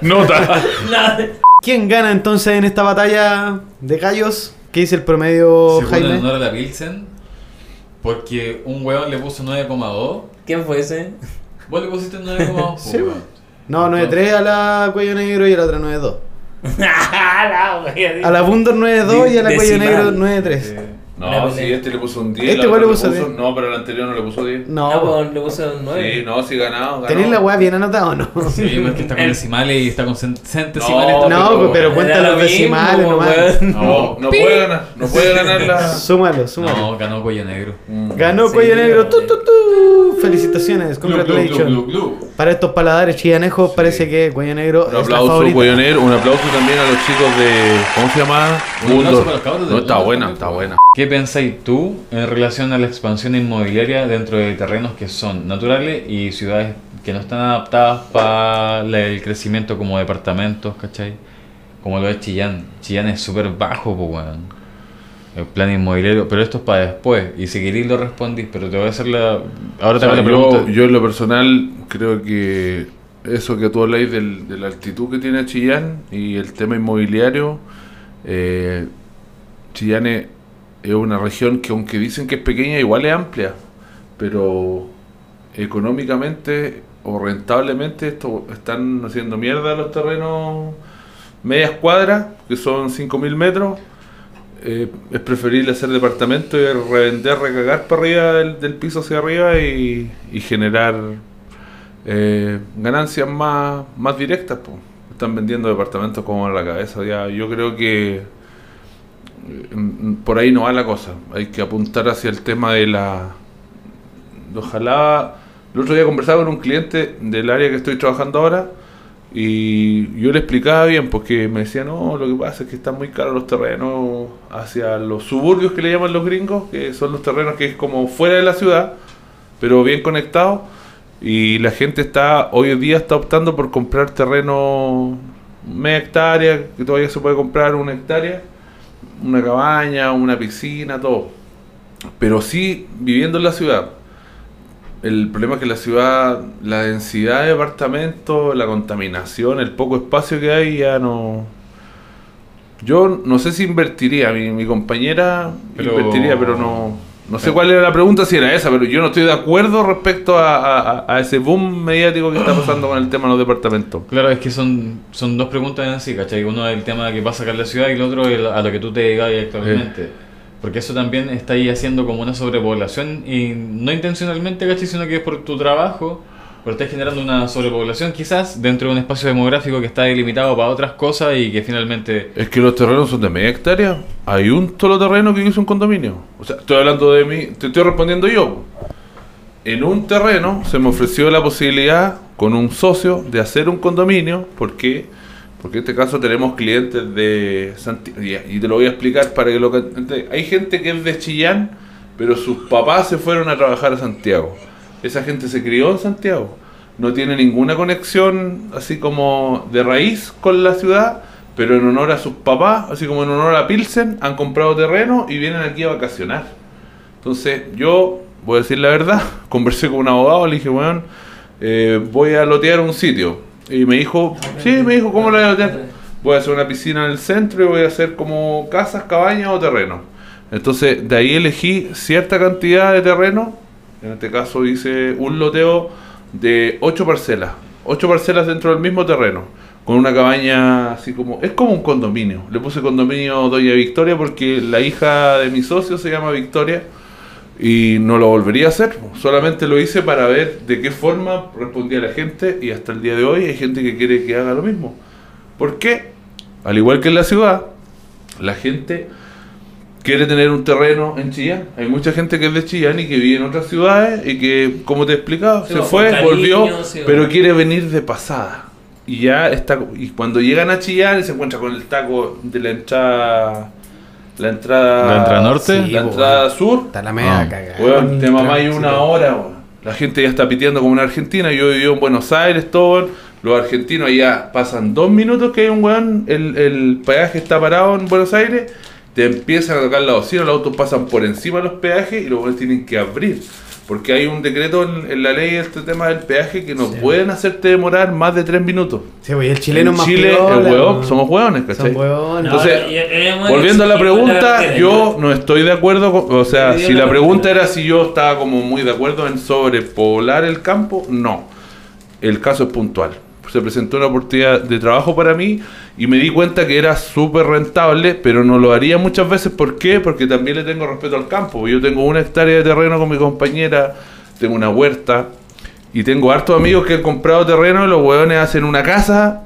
Nota. Nada. ¿Quién gana entonces en esta batalla de gallos? ¿Qué dice el promedio, en Jaime? honor a la Pilsen. Porque un huevón le puso 9,2. ¿Quién fue ese? Vos le pusiste 9,2. Sí, weón. No, 9-3 a la cuello negro y a la otra 9-2. A la Bundor 9-2 y a la cuello negro 9-3. No, sí, este le puso un 10. Este igual le puso 10. No, pero el anterior no le puso 10. No, pues le puse un 9. Sí, no, sí ganado. ganó. ¿Tenés la weá bien anotada o no? Sí, pues que está con decimales y está con cent- No, centesimales. No, pero- pero cuenta los lo mismo, decimales nomás. No, no puede ganar. No puede ganar la. Súmalo, súmalo. No, ganó Cuello Negro. Mm. Ganó Sí, Cuello Negro. Tu, tu, tu. Felicitaciones, congratulations. Para estos paladares chillanejos, parece que Cuello Negro Un es la aplauso, favorita. Cuellonero. Un aplauso también a los chicos de. ¿Cómo se llama? Un aplauso para los cabros de No, está Mundo buena, está buena. ¿Qué pensáis tú en relación a la expansión inmobiliaria dentro de terrenos que son naturales y ciudades que no están adaptadas para el crecimiento como departamentos, ¿cachai? Como lo es Chillán. Chillán es súper bajo, pues. El plan inmobiliario, pero esto es para después. Y si queréis lo respondís, pero te voy a hacer la... Ahora O te hago la yo, yo en lo personal creo que eso que tú habláis del- de la altitud que tiene Chillán y el tema inmobiliario, eh, Chillán es, es una región que aunque dicen que es pequeña, igual es amplia, pero económicamente o rentablemente esto, están haciendo mierda los terrenos medias cuadras, que son 5.000 metros. Eh, es preferible hacer departamento y revender, recagar para arriba del, piso hacia arriba y, y generar eh, ganancias más, más directas. po. Están vendiendo departamentos como a la cabeza. Ya, yo creo que por ahí no va la cosa. Hay que apuntar hacia el tema de la... Ojalá... El otro día conversaba con un cliente del área que estoy trabajando ahora y yo le explicaba bien, porque me decía, no, lo que pasa es que están muy caros los terrenos hacia los suburbios que le llaman los gringos, que son los terrenos que es como fuera de la ciudad, pero bien conectados. Y la gente está, hoy en día está optando por comprar terreno media hectárea, que todavía se puede comprar una hectárea, una cabaña, una piscina, todo. Pero sí viviendo en la ciudad. El problema es que la ciudad, la densidad de departamentos, la contaminación, el poco espacio que hay, ya no. Yo no sé si invertiría, mi, mi compañera Pero- invertiría, pero no. No sé cuál era la pregunta, si era esa, pero yo no estoy de acuerdo respecto a, a- ese boom mediático que está pasando con el tema de los departamentos. Claro, es que son, son dos preguntas en sí, ¿cachai? Uno es el tema que pasa acá en la ciudad y el otro es a lo que tú te dedicas actualmente. Porque eso también está ahí haciendo como una sobrepoblación y no intencionalmente, ¿cachai? Sino que es por tu trabajo, pero estás generando una sobrepoblación quizás dentro de un espacio demográfico que está delimitado para otras cosas y que finalmente... Es que los terrenos son de media hectárea. Hay un solo terreno que hizo un condominio. O sea, estoy hablando de mí, te estoy respondiendo yo. En un terreno se me ofreció la posibilidad con un socio de hacer un condominio. ¿Por qué? Porque en este caso tenemos clientes de Santiago. Y te lo voy a explicar para que lo Hay gente que es de Chillán, pero sus papás se fueron a trabajar a Santiago. Esa gente se crió en Santiago. No tiene ninguna conexión así como de raíz con la ciudad, pero en honor a sus papás, así como en honor a Pilsen, han comprado terreno y vienen aquí a vacacionar. Entonces, yo voy a decir la verdad, conversé con un abogado, le dije, weón, eh, voy a lotear un sitio. Y me dijo, sí, me dijo, ¿cómo lo voy a lotear? Voy a hacer una piscina en el centro y voy a hacer como casas, cabañas o terreno. Entonces, de ahí elegí cierta cantidad de terreno. En este caso hice un loteo de 8 parcelas. 8 parcelas dentro del mismo terreno. Con una cabaña así como... Es como un condominio. Le puse condominio Doña Victoria porque la hija de mi socio se llama Victoria. Y no lo volvería a hacer. Solamente lo hice para ver de qué forma respondía la gente. Y hasta el día de hoy hay gente que quiere que haga lo mismo. ¿Por qué? Al igual que en la ciudad, la gente quiere tener un terreno en Chillán. Hay mucha gente que es de Chillán y que vive en otras ciudades y que, como te he explicado, se fue, cariño, volvió, pero bueno. quiere venir de pasada. Y ya está, y cuando llegan a Chillán y se encuentra con el taco de la entrada, la entrada, ¿La entrada norte? Sí, la entrada sur, Está la media Ah. cagada. Weón, te mamá y Sí, una hora, weón. La gente ya está piteando como en Argentina. Yo vivo en Buenos Aires, todo. Los argentinos ya pasan dos minutos que hay un weón, el, el peaje está parado en Buenos Aires, te empiezan a tocar la bocina, los autos pasan por encima de los peajes y los tienen que abrir. Porque hay un decreto en, en la ley de este tema del peaje que no Sí. pueden hacerte demorar más de tres minutos. Sí, pues, y el chileno en más Chile, piola, el somos hueones, ¿cachai? Son hueones. Entonces, Volviendo a la pregunta, yo no estoy de acuerdo con, o sea, si la pregunta era si yo estaba como muy de acuerdo en sobrepoblar el campo, no. El caso es puntual. Se presentó una oportunidad de trabajo para mí Y me di cuenta que era súper rentable, pero no lo haría muchas veces. ¿Por qué? Porque también le tengo respeto al campo. Yo tengo una hectárea de terreno con mi compañera, tengo una huerta y tengo hartos amigos que han comprado terreno y los hueones hacen una casa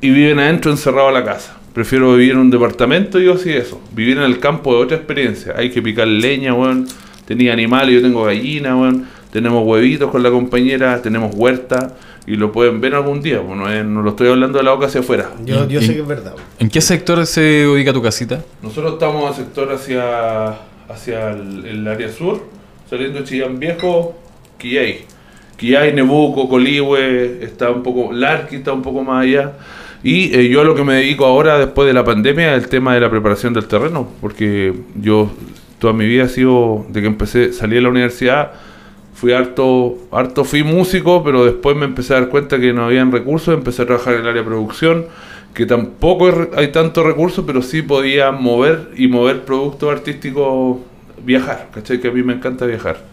y viven adentro encerrados en la casa. Prefiero vivir en un departamento yo sí eso. Vivir en el campo es otra experiencia. Hay que picar leña, weón. Tenía animales, yo tengo gallina, weón. Tenemos huevitos con la compañera, tenemos huerta y lo pueden ver algún día. Bueno, no lo estoy hablando de la boca hacia afuera. Yo, yo ¿En- sé que es verdad. ¿En qué sector se ubica tu casita? Nosotros estamos en el sector hacia, hacia el, el área sur, saliendo de Chillán Viejo, Quillay. Quillay, Nebuco, Coligüe, está un poco, Larqui está un poco más allá. Y eh, yo a lo que me dedico ahora, después de la pandemia, es el tema de la preparación del terreno, porque yo toda mi vida ha sido, de que empecé, salí de la universidad, fui harto, harto fui músico, pero después me empecé a dar cuenta que no habían recursos, empecé a trabajar en el área de producción, que tampoco hay tantos recursos, pero sí podía mover y mover productos artísticos, viajar, ¿cachai? Que a mí me encanta viajar.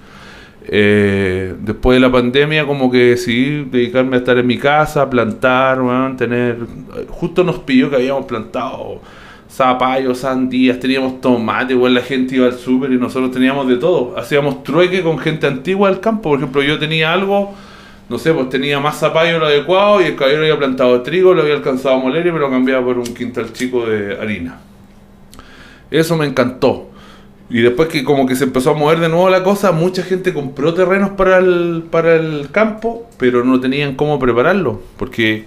Eh, después de la pandemia, como que decidí dedicarme a estar en mi casa, plantar, weón, tener. Justo nos pilló que habíamos plantado zapallos, sandías, teníamos tomate, weón, la gente iba al súper y nosotros teníamos de todo. Hacíamos trueque con gente antigua del campo. Por ejemplo, yo tenía algo, no sé, pues tenía más zapallo lo adecuado y el caballero había plantado trigo, lo había alcanzado a moler y me lo cambiaba por un quintal chico de harina. Eso me encantó. Y después que como que se empezó a mover de nuevo la cosa, mucha gente compró terrenos para el, para el campo, pero no tenían cómo prepararlo. Porque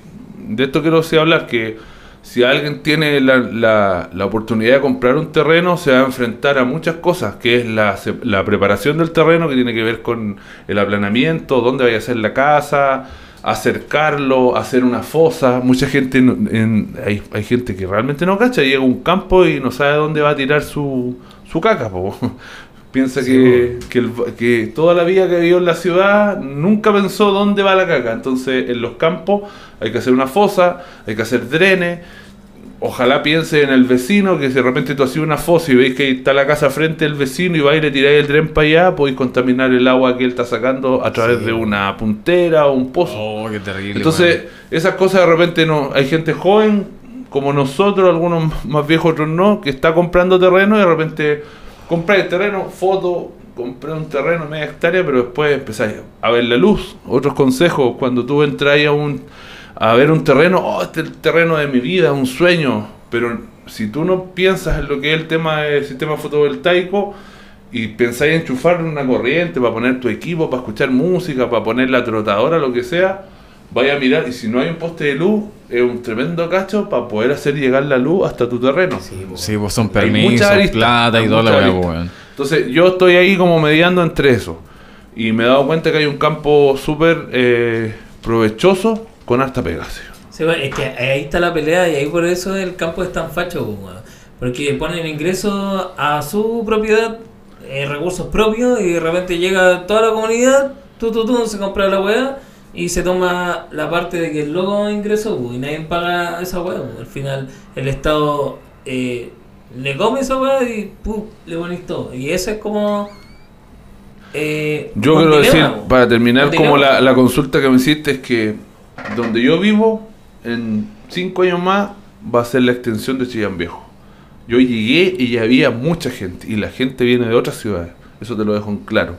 de esto quiero sí hablar, que si alguien tiene la, la- la oportunidad de comprar un terreno, se va a enfrentar a muchas cosas, que es la, la preparación del terreno, que tiene que ver con el aplanamiento, dónde vaya a ser la casa, acercarlo, hacer una fosa. Mucha gente, en- en- hay, hay gente que realmente no cacha, llega a un campo y no sabe dónde va a tirar su, su caca. po. Piensa que, que, el- que toda la vida que vivió en la ciudad nunca pensó dónde va la caca. Entonces, en los campos hay que hacer una fosa, hay que hacer drenes. Ojalá piense en el vecino, que si de repente tú haces una fosa y veis que está la casa frente del vecino y vais y le tiráis el dren para allá, podéis contaminar el agua que él está sacando a través Sí. de una puntera o un pozo. Oh, qué terrible. Entonces, esas cosas de repente no. Hay gente joven, como nosotros, algunos más viejos, otros no, que está comprando terreno y de repente compra el terreno, foto, compré un terreno media hectárea, pero después empezáis a ver la luz. Otros consejos, cuando tú entras a un a ver un terreno, oh, este es el terreno de mi vida, un sueño. Pero si tú no piensas en lo que es el tema del sistema fotovoltaico, y pensáis en enchufar una corriente para poner tu equipo, para escuchar música, para poner la trotadora, lo que sea, vaya a mirar y si no hay un poste de luz, es un tremendo cacho para poder hacer llegar la luz hasta tu terreno. Sí, po. Sí, pues son permisos, aristas, plata y hay toda la weón. Entonces yo estoy ahí como mediando entre eso. Y me he dado cuenta que hay un campo súper eh, provechoso con harta pega. sí. Es que ahí está la pelea y ahí por eso el campo es tan facho, pues, weón. porque ponen ingresos a su propiedad, eh, recursos propios y de repente llega toda la comunidad, tú, tú, tú, se compra la weá y se toma la parte de que el loco ingresó pues, y nadie paga esa weá. pues. Al final el Estado eh, le come esa weá y ¡pum! le pones todo. Y eso es como... eh, Yo quiero dilema, decir, pues. para terminar, como la, la consulta que me hiciste, es que donde yo vivo, en cinco años más, va a ser la extensión de Chillán Viejo. Yo llegué y ya había mucha gente, y la gente viene de otras ciudades. Eso te lo dejo en claro.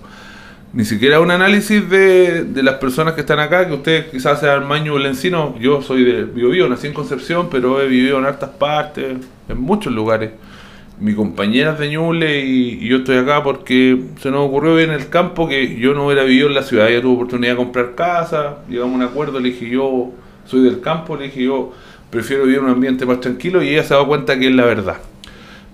Ni siquiera un análisis de, de las personas que están acá, que ustedes quizás sean Maño o el Encino. Yo soy de Biobío, nací en Concepción, pero he vivido en hartas partes, en muchos lugares. Mi compañera es de Ñuble y, yo estoy acá porque se nos ocurrió en el campo que yo no hubiera vivido en la ciudad. Ella tuvo oportunidad de comprar casa, llegamos a un acuerdo, le dije yo soy del campo, le dije yo prefiero vivir en un ambiente más tranquilo y ella se ha cuenta que es la verdad.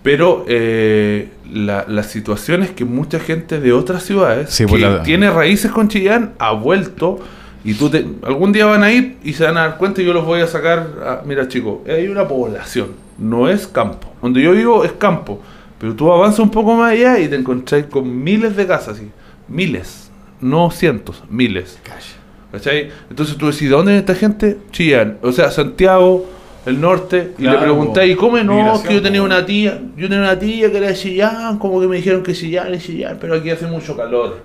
Pero eh, la, la situación es que mucha gente de otras ciudades Sí, que pues la- tiene raíces con Chillán ha vuelto y tú te, algún día van a ir y se van a dar cuenta y yo los voy a sacar. a- mira, chicos, hay una población, no es campo. Donde yo vivo es campo, pero tú avanzas un poco más allá y te encontrás con miles de casas, ¿sí? miles, no cientos, miles. ¿Cachai? Entonces tú decís, ¿dónde es esta gente? Chillán, o sea, Santiago, el norte, y le Claro, preguntáis, ¿y cómo no? migración, Que yo tenía po. una tía, yo tenía una tía que era de Chillán, como que me dijeron que Chillán es Chillán, pero aquí hace mucho calor.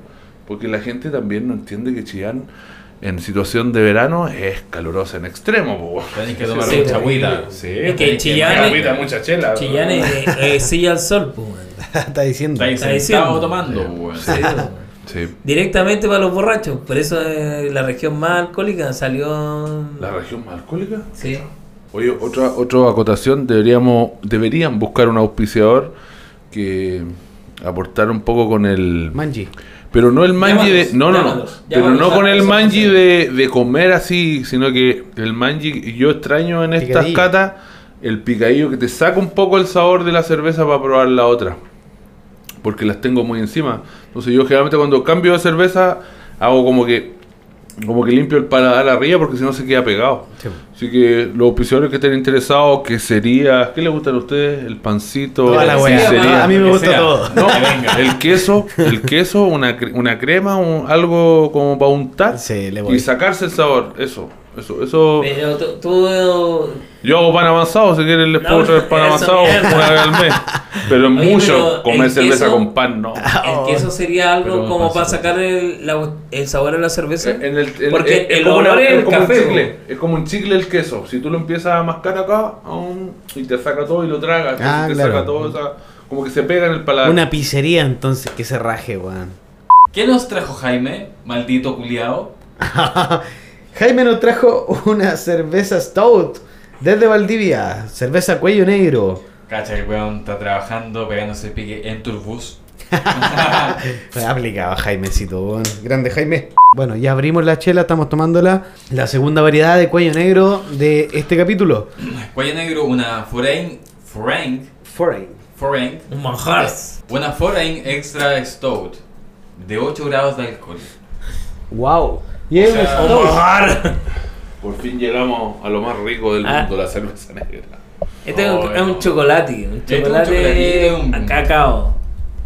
Porque la gente también no entiende que Chillán en situación de verano es calurosa en extremo. po. Tenés que tomar Sí, mucha sí. agüita. Sí, Es que Chillán- Mucha agüita, mucha chela. Chillán es eh, silla al sol, pues, weón. Está diciendo. Está diciendo. tomando. Sí. Sí. Directamente para los borrachos. Por eso eh, la región más alcohólica salió. ¿La región más alcohólica? Sí. Oye, otra, otra acotación, deberíamos, deberían buscar un auspiciador que aportara un poco con el... Manji. Pero no el manji de... No, no, no. Pero no a con el manji de, de comer así, sino que el manji, yo extraño en estas Picadillo. catas el picadillo que te saca un poco el sabor de la cerveza para probar la otra. Porque las tengo muy encima. Entonces yo generalmente cuando cambio de cerveza hago como que como que limpio el paladar arriba porque si no se queda pegado. Sí. Así que los auspiciadores que estén interesados, que sería, ¿qué les gustan a ustedes? El pancito, Toda la. A mí me gusta sea. todo. No, el queso, el queso, una, cre- una crema, un- algo como para untar Sí, le voy. y sacarse el sabor. Eso, eso, eso. Pero tú. Yo hago pan avanzado, si quieren les puedo No, traer pan avanzado mierda. una vez al mes. Pero es Oye, mucho pero comer el cerveza queso- con pan, no. El queso sería algo Pero como para sacar el, la- el sabor a la cerveza. En el, en- Porque el como olor es el como un café, chicle, es como un chicle el queso. Si tú lo empiezas a mascar acá aún, y te saca todo y lo tragas, Ah, te claro. saca todo, o sea, como que se pega en el paladar. Una pizzería entonces que se raje, weón. ¿Qué nos trajo Jaime, maldito culiao? Jaime nos trajo una cerveza Stout desde Valdivia. Cerveza cuello negro. Cacha, el weón está trabajando, pegándose el pique en Turbus. Fue aplicado Jaimecito, weón. Grande Jaime. Bueno, ya abrimos la chela, estamos tomándola. La segunda variedad de cuello negro de este capítulo. Cuello negro, una Foreign. Foreign. Foreign. Foreign. Un manjar. Una Foreign Extra Stout. De 8 grados de alcohol. Wow. Y es O sea, un Un. Por fin llegamos a lo más rico del Ah. mundo, la cerveza negra. Este Oh, es un no. chocolate. Un Este es un chocolate chocolate, un- a cacao.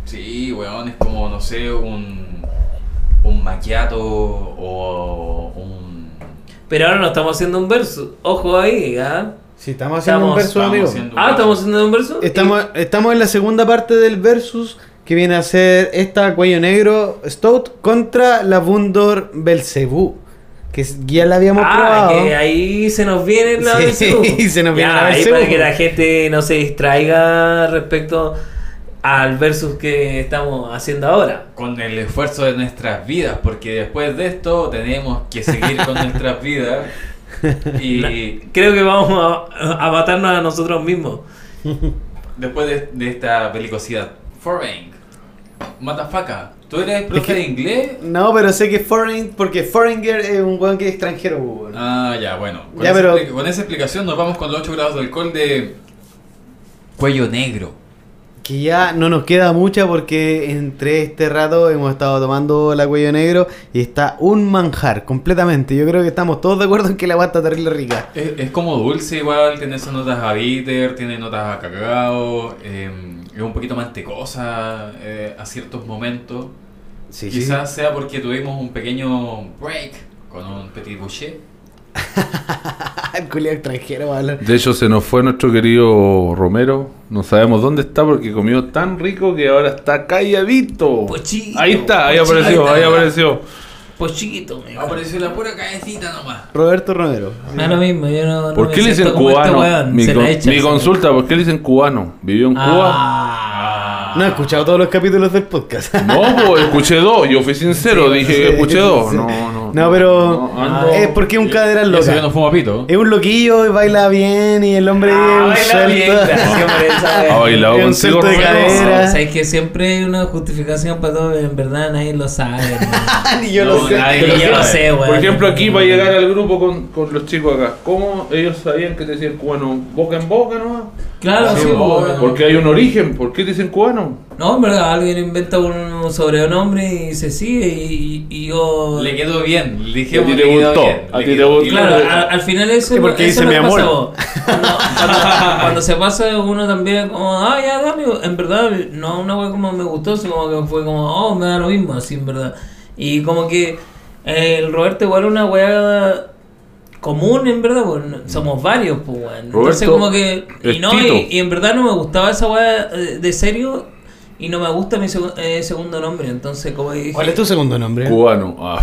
Sí, weón, es como, no sé, un. Un maquiato o un. Pero ahora no estamos haciendo un verso. Ojo ahí, ¿ah? Sí, estamos haciendo un Estamos- versus, estamos amigo. haciendo- Ah, estamos haciendo un verso. Estamos, estamos en la segunda parte del versus que viene a ser esta cuello negro Stout contra la Bundor Belcebú. Que ya la habíamos Ah, probado. que ahí se nos viene la Sí, Belcebú. se nos viene Ya, la ahí Belcebú. para que la gente no se distraiga respecto al versus que estamos haciendo ahora. Con el esfuerzo de nuestras vidas, porque después de esto tenemos que seguir con nuestras vidas. Y Creo que vamos a, a matarnos a nosotros mismos. después de, de esta belicosidad, Foreign. Matafaca, ¿tú eres profe que- de inglés? No, pero sé que foreign, porque foreigner es un weón que es extranjero, weón. Ah, ya, bueno. Con, Ya, esa, pero- expli- con esa explicación nos vamos con los 8 grados de alcohol de cuello negro. Que ya no nos queda mucha porque entre este rato hemos estado tomando la cuello negro y está un manjar completamente. Yo creo que estamos todos de acuerdo en que la agua está terrible rica. Es, es como dulce igual, tiene esas notas a bitter, tiene notas a cacao, eh, es un poquito mantecosa eh, a ciertos momentos. Sí, sí. Quizás sea porque tuvimos un pequeño break con un petit boucher. El extranjero va a hablar. De hecho, se nos fue nuestro querido Romero. No sabemos dónde está porque comió tan rico que ahora está calladito. Ahí está, ahí apareció, ahí apareció. Pues chiquito, me Apareció la pura cabecita nomás. Roberto Romero. Da lo mismo, yo no. no ¿Por me qué le dicen este cubano? mi, con- consulta, ¿por qué le dicen cubano? ¿Vivió en Cuba? No he escuchado todos los capítulos del podcast. No, pues escuché dos, yo fui sincero, Sí, dije sí, que escuché dos. sí. No, no. No, pero no, ando- es porque es un cadera no loca. fuma pito. Es un loquillo y baila bien y el hombre Ah, es un baila bien, suelto. Ha bailado Es un contigo, salto de cadera. O sea, es que siempre hay una justificación para todo, en verdad nadie lo sabe. Ni yo No, lo sé. lo yo lo sabe. sé, weón. Por ejemplo, aquí para llegar al grupo con, con los chicos acá, ¿cómo ellos sabían que te decían cubano? ¿Boca en boca no? Claro, Sí. Porque hay un origen, ¿por qué dicen cubano? No, en verdad, alguien inventa un sobrenombre y se sigue y, y yo... Le quedó bien. Le A dijimos ti que te le gustó, bien. a ti te gustó. Claro, a- al final eso, Sí, porque eso dice es lo mi amor. Cuando, cuando- cuando se pasa uno también como, ah, ya, dame, en verdad, no una wea como me gustó, sino como que fue como, oh, me da lo mismo, así en verdad. Y como que eh, el Roberto igual es una wea común, en verdad, pues no- somos varios, pues weón. Entonces como que, y no, y, y en verdad no me gustaba esa wea eh, de serio. y no me gusta mi segu- eh, segundo nombre, entonces como dije... ¿Cuál es tu segundo nombre? Cubano. Ah.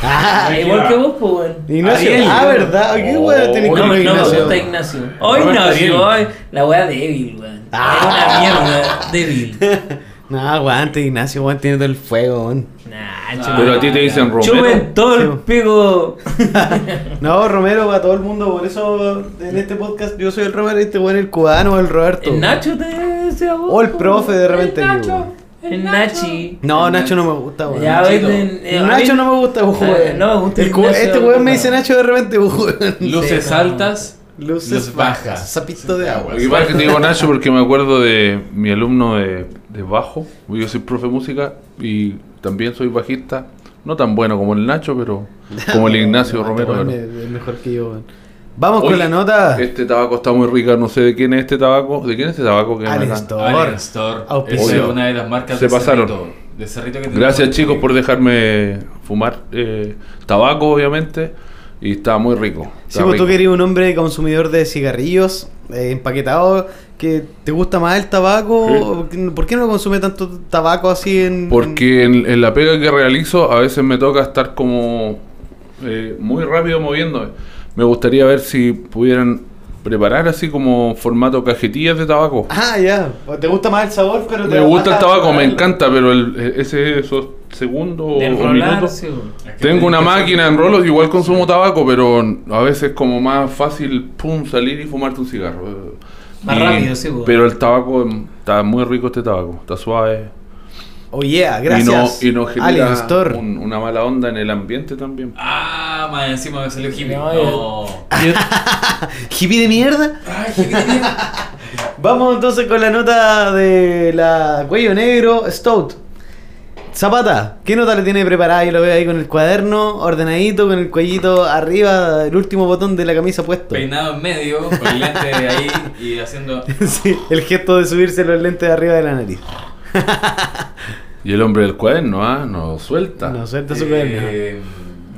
Ah, Igual que vos, pues, weón. Ignacio. Ariel. Ah, ¿verdad? ¿Qué Oh, weón tenés No, con no me Ignacio? gusta Ignacio. Oh, Roberto Ignacio, ay, la wea débil, weón. Ah. Es una mierda débil. No, aguante, Ignacio, weón, tiene todo el fuego, weón. Nah, Ah, Pero a ti te dicen Romero. Chupen todo el pico. No, Romero para todo el mundo, por eso en este podcast yo soy el Romero y este weón el cubano o el Roberto. El Nacho te decía vos. O el profe de repente. El Nacho. El Nachi. No, Nacho no me gusta, weón. Ya Nachito. ven, eh, a mí- Nacho no me gusta, weón. No me gusta El Ignacio, Este weón me dice. Nacho de repente, weón. Luces Sí, altas, Luces bajas. Sapito de agua. Es que te digo Nacho porque me acuerdo de mi alumno de, de bajo. Yo soy profe de música y también soy bajista. No tan bueno como el Nacho, pero como el Ignacio No, Romero. Es mejor que yo. Vamos con la nota. Este tabaco está muy rica, no sé de quién es este tabaco. ¿De quién es este tabaco que. Auspicio. Esa es una de las marcas Se de pasaron. Cerrito, de Cerrito que tenemos Gracias chicos por dejarme fumar eh, tabaco, obviamente. Y está muy rico. Si está vos tú rico. que eres un hombre consumidor de cigarrillos eh, empaquetados, que te gusta más el tabaco, ¿por qué no consume tanto tabaco así en...? Porque en, en la pega que realizo a veces me toca estar como eh, muy rápido moviéndome. Me gustaría ver si pudieran preparar así como formato cajetillas de tabaco. Ah, ya. ¿Te gusta más el sabor? pero te Me gusta el baja- tabaco, me encanta, pero el, e, ese esos segundos o minutos. sí, Tengo te- una máquina en rolos, igual consumo tabaco, pero a veces como más fácil pum salir y fumarte un cigarro. Más Y- rápido, sí, weón. Pero el tabaco está muy rico este tabaco, está suave. Oh, yeah, gracias. Y no, y no Alien genera Store. un- una mala onda en el ambiente también. Ah, más encima me salió hippie. No, No. ¿Hippie de mierda? Ay, hippie de mierda. Vamos entonces con la nota de la cuello negro Stout. Zapata, ¿qué nota le tiene preparada? Yo lo veo ahí con el cuaderno, ordenadito, con el cuellito arriba, el último botón de la camisa puesto. Peinado en medio, con el lente ahí y haciendo. Sí, el gesto de subirse los lentes de arriba de la nariz. Y el hombre del cuaderno, ¿ah? No suelta. No suelta su cuaderno. Eh,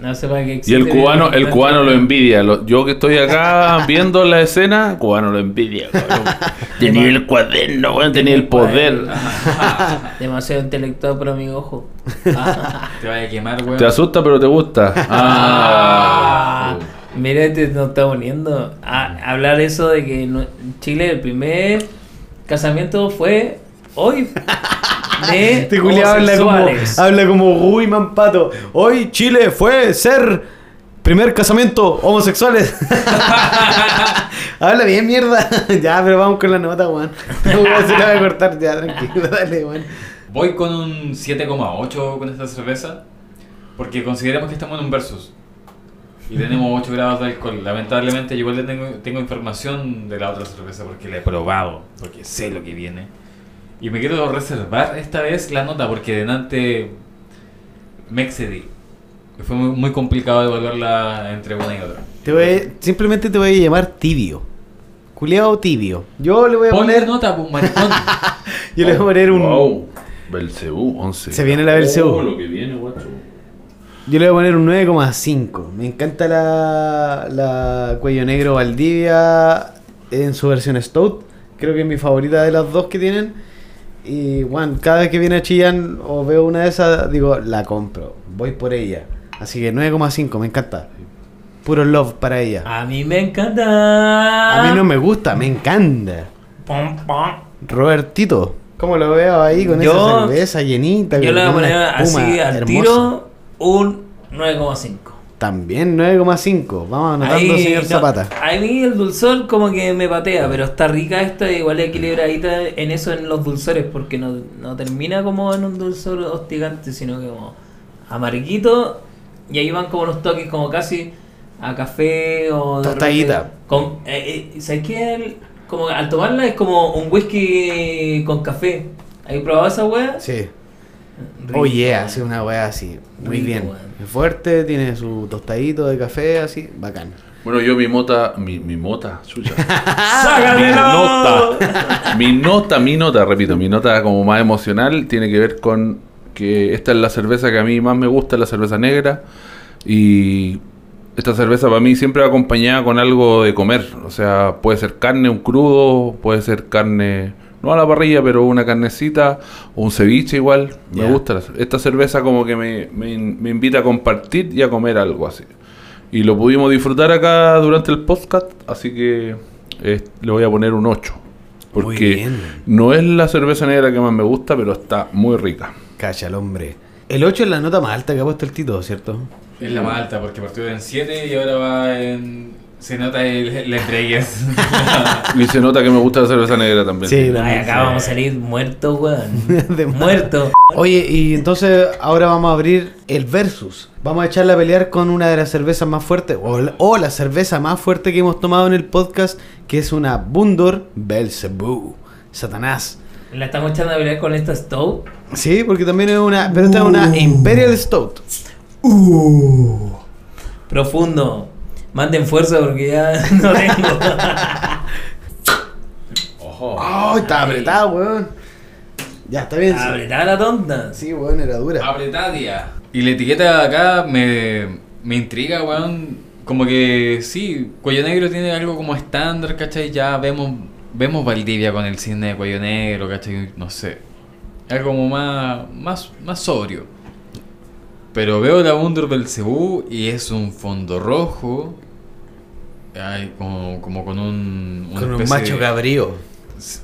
No sé para qué Y el cubano, el cubano lo envidia. Lo- yo que estoy acá viendo la escena, el cubano lo envidia. Tenía el cuaderno, weón, tenía el poder. Demasiado intelectual para mi ojo. te vaya a quemar, weón. Te asusta, pero te gusta. Ah. Mira, te nos está poniendo a hablar eso de que en Chile el primer casamiento fue hoy. De Este culiao habla como, habla como Guyman Pato. Hoy Chile fue ser primer casamiento homosexuales. habla bien mierda. ya, pero vamos con la nota, weón. Se la voy a cortar ya, tranquilo, dale, weón. Voy con un 7,8 con esta cerveza. Porque consideramos que estamos en un versus. Y tenemos 8 grados de alcohol. Lamentablemente, yo igual le tengo, tengo información de la otra cerveza porque la he probado. Porque sé lo que viene. Y me quiero reservar esta vez la nota porque delante me excedí. Fue muy, muy complicado evaluarla entre una y otra. Te voy, simplemente te voy a llamar tibio. Culeado tibio. Yo le voy a Ponle poner. nota, pues, maricón. Yo le voy a poner un. Wow. Belcebú, 11. Se viene la Belcebú. Oh, lo que viene, guacho. Yo le voy a poner un 9,5. Me encanta la, la Cuello Negro Valdivia en su versión Stout. Creo que es mi favorita de las dos que tienen. Y bueno, cada vez que viene a Chillán o veo una de esas, digo, la compro. Voy por ella. Así que 9,5, me encanta. Puro love para ella. A mí me encanta. A mí no me gusta, me encanta. Pom, pom. Robertito, ¿cómo lo veo ahí con Yo- esa cerveza llenita? Yo le voy a poner así al hermosa? tiro un 9,5. También 9,5. Vamos anotando, Ahí, señor no, Zapata. A mí el dulzor como que me patea, pero está rica esta, igual equilibradita en eso en los dulzores, porque no, no termina como en un dulzor hostigante, sino que como amarguito, y ahí van como los toques como casi a café o... Tostadita. Con, eh, eh, ¿Sabes qué? El- Como al tomarla es como un whisky con café. ¿Has probado esa wea? Sí. Rico, Oh yeah, hace una wea así. Muy Rico, bien. Es fuerte, tiene su tostadito de café así, bacán. Bueno, yo mi mota, mi, mi mota, chucha. mi nota, mi nota, mi nota, repito, mi nota como más emocional tiene que ver con que esta es la cerveza que a mí más me gusta, la cerveza negra. Y esta cerveza para mí siempre va acompañada con algo de comer. O sea, puede ser carne, un crudo, puede ser carne, no a la parrilla, pero una carnecita o un ceviche igual. Me gusta. la- Esta cerveza como que me, me, me invita a compartir y a comer algo así. Y lo pudimos disfrutar acá durante el podcast, así que eh, le voy a poner un 8. Muy Porque no es la cerveza negra que más me gusta, pero está muy rica. Cacha el hombre. El 8 es la nota más alta que ha puesto el Tito, ¿cierto? Es la más alta porque partió en 7 y ahora va en. Se nota el, entregues. Y se nota que me gusta la cerveza negra también. Sí, Ay, acá vamos a salir muertos, weón. De más. muertos. Oye, y entonces ahora vamos a abrir el versus. Vamos a echarle a pelear con una de las cervezas más fuertes, o la, o la cerveza más fuerte que hemos tomado en el podcast, que es una Bundor Belzebú. Satanás. La estamos echando a pelear con esta stove. Sí, porque también es una. Pero esta es una Imperial Stout. Profundo. Manden fuerza porque ya no tengo. Ojo. ¡Ay, está apretada, weón! Ya, está bien. sí. Apretada la tonta. Sí, weón, era dura. Apretadia. Y la etiqueta de acá me, me intriga, weón. Como que sí, Cuello Negro tiene algo como estándar, ¿cachai? Ya vemos vemos Valdivia con el cine de Cuello Negro, ¿cachai? No sé. Algo como más, más, más sobrio. Pero veo la Wonder Belcebú y es un fondo rojo. Ay, como, como con un... una Con un macho cabrío. Más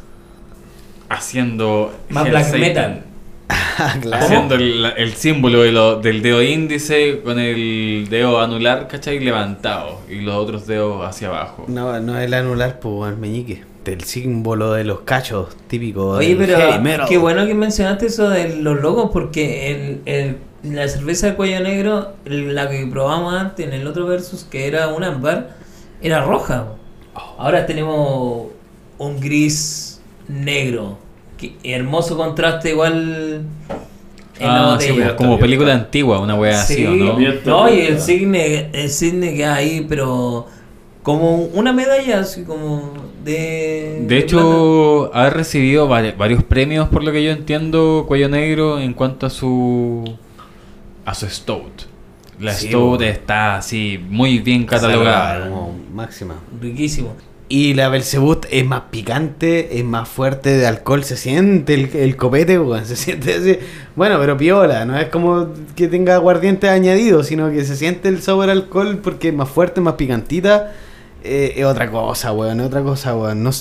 Haciendo... Hell black Satan. metal. Ah, claro. Haciendo el, el símbolo de lo- del dedo índice con el dedo anular, ¿cachai? Levantado y los otros dedos hacia abajo. No, no es el anular, pues, weón, meñique. Del símbolo de los cachos típico Oye, del pero heavy metal. qué bueno que mencionaste eso de los logos porque el, el- la cerveza de cuello negro, la que probamos antes en el otro versus, que era un ámbar, era roja. Ahora tenemos un gris negro. Que hermoso contraste igual en la Ah, botella. pues, como película antigua, una wea así, ¿o no? No, y el cisne, el cisne que hay ahí, pero como una medalla, así como de... De hecho, ha recibido vari- varios premios, por lo que yo entiendo, Cuello Negro, en cuanto a su a su Stout. La Sí, Stout bueno. está así, muy bien catalogada. Como máxima. Riquísimo. Y la Belzebut es más picante, es más fuerte de alcohol, se siente el, el copete, weón, se siente así. Bueno, pero piola, no es como que tenga aguardiente añadido, sino que se siente el sabor alcohol porque es más fuerte, más picantita. Eh, es otra cosa, weón, es otra cosa, weón. No,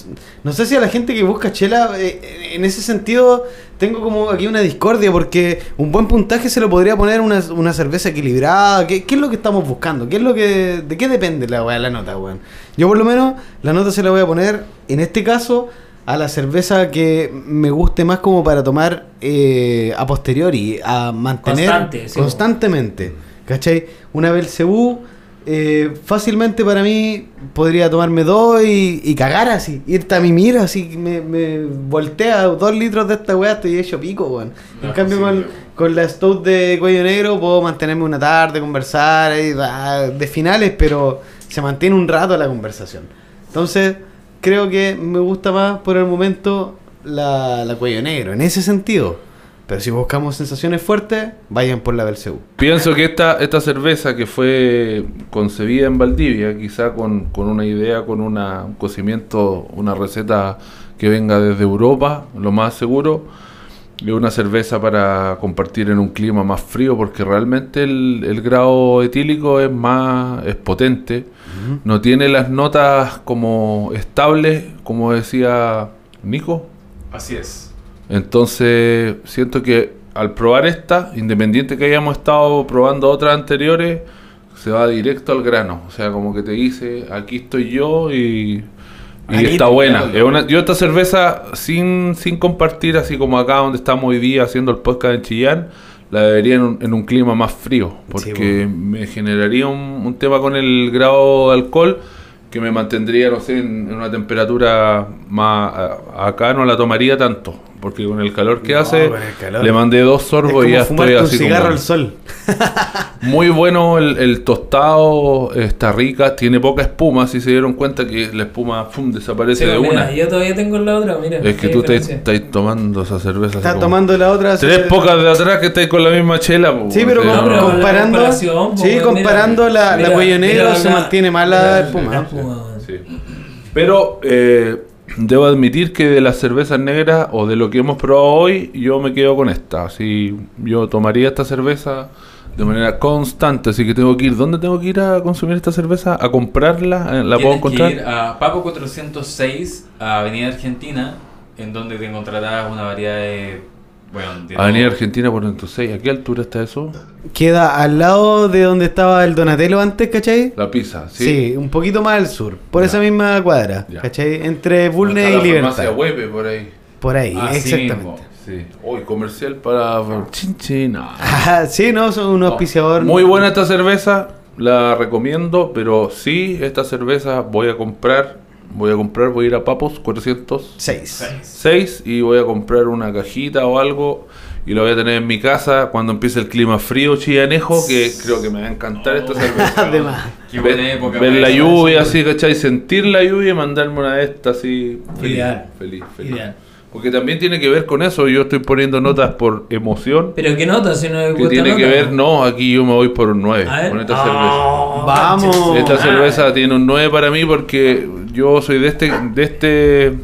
no sé si a la gente que busca chela, eh, en ese sentido, tengo como aquí una discordia porque un buen puntaje se lo podría poner una, una cerveza equilibrada. ¿Qué, qué es lo que estamos buscando? ¿Qué es lo que, ¿De qué depende la, weá, la nota, weón? Yo por lo menos la nota se la voy a poner, en este caso, a la cerveza que me guste más como para tomar eh, a posteriori, a mantener Constante, sí, constantemente. ¿Cachai? Una Belcebú, eh, fácilmente para mí podría tomarme dos y, y cagar así, irte a mimir así, me, me voltea dos litros de esta weá, estoy hecho pico, weón. En cambio sí, con, con la Stout de cuello negro puedo mantenerme una tarde, conversar, de finales, pero se mantiene un rato la conversación. Entonces, creo que me gusta más por el momento la, la cuello negro, en ese sentido. Pero si buscamos sensaciones fuertes, vayan por la Belcebú. Pienso que esta, esta cerveza que fue concebida en Valdivia, quizá con, con una idea, con una, un cocimiento, una receta que venga desde Europa, lo más seguro, es una cerveza para compartir en un clima más frío, porque realmente el, el grado etílico es más es potente, no tiene las notas como estables, como decía Nico. Así es. Entonces, siento que al probar esta, independiente que hayamos estado probando otras anteriores, se va directo al grano. O sea, como que te dice, aquí estoy yo y, está buena. quedas. Es una- yo esta cerveza, sin, sin compartir, así como acá donde estamos hoy día haciendo el podcast en Chillán, la bebería en un, en un clima más frío, porque me generaría un, un tema con el grado de alcohol que me mantendría, no sé, en, en una temperatura más... acá no la tomaría tanto, porque con el calor que No, hace, calor. le mandé dos sorbos y ya estoy un así cigarro como... al sol. Muy bueno el, el tostado, está rica, tiene poca espuma, si se dieron cuenta que la espuma pum, desaparece Sí, de mira, una. Yo todavía tengo la otra, mira. Es que tú estáis tomando esa cerveza. Estás como- tomando la otra. Tres pocas de atrás que estáis con la misma chela. po, Sí, pero, o sea, No, com- pero la comparando, comparación, sí, pues, mira, comparando la, la cuello negro se la- mantiene más la espuma. la. Pero eh, debo admitir que de las cervezas negras o de lo que hemos probado hoy, yo me quedo con esta. Así, yo tomaría esta cerveza de manera constante, así que tengo que ir. ¿Dónde tengo que ir a consumir esta cerveza? ¿A comprarla? Eh, ¿La puedo Tienes que encontrar? ir a Papo 406, a Avenida Argentina, en donde te encontrarás una variedad de... Bueno, Avenida. Argentina por 106. ¿A qué altura está eso? Queda al lado de donde estaba el Donatello antes, ¿cachai? La pizza, ¿sí? Sí, un poquito más al sur, por Ya. esa misma cuadra, Ya. ¿cachai? Entre Bulnes y Libertad. Huepe por ahí. Por ahí, Así exactamente. Sí. Uy, comercial para... Chin, chin. Ah. Ajá, sí, no, son un No. auspiciador. Muy buena esta cerveza, la recomiendo, pero sí, esta cerveza voy a comprar, voy a comprar, voy a ir a Papos 406 Seis. y voy a comprar una cajita o algo y la voy a tener en mi casa cuando empiece el clima frío chillanejo, que creo que me va a encantar esta cerveza. Además. Qué Ver, buena época. ver para la lluvia así, ¿cachai? Sentir la lluvia y mandarme una de estas así. Feliz, Ideal. feliz, feliz. Ideal. Porque también tiene que ver con eso, yo estoy poniendo notas por emoción. Pero qué nota, si no Que gusta tiene que ver, no, aquí yo me voy por un 9 A ver. con esta Ah, cerveza. Vamos. Esta Ah. cerveza tiene un 9 para mí porque yo soy de este, de este,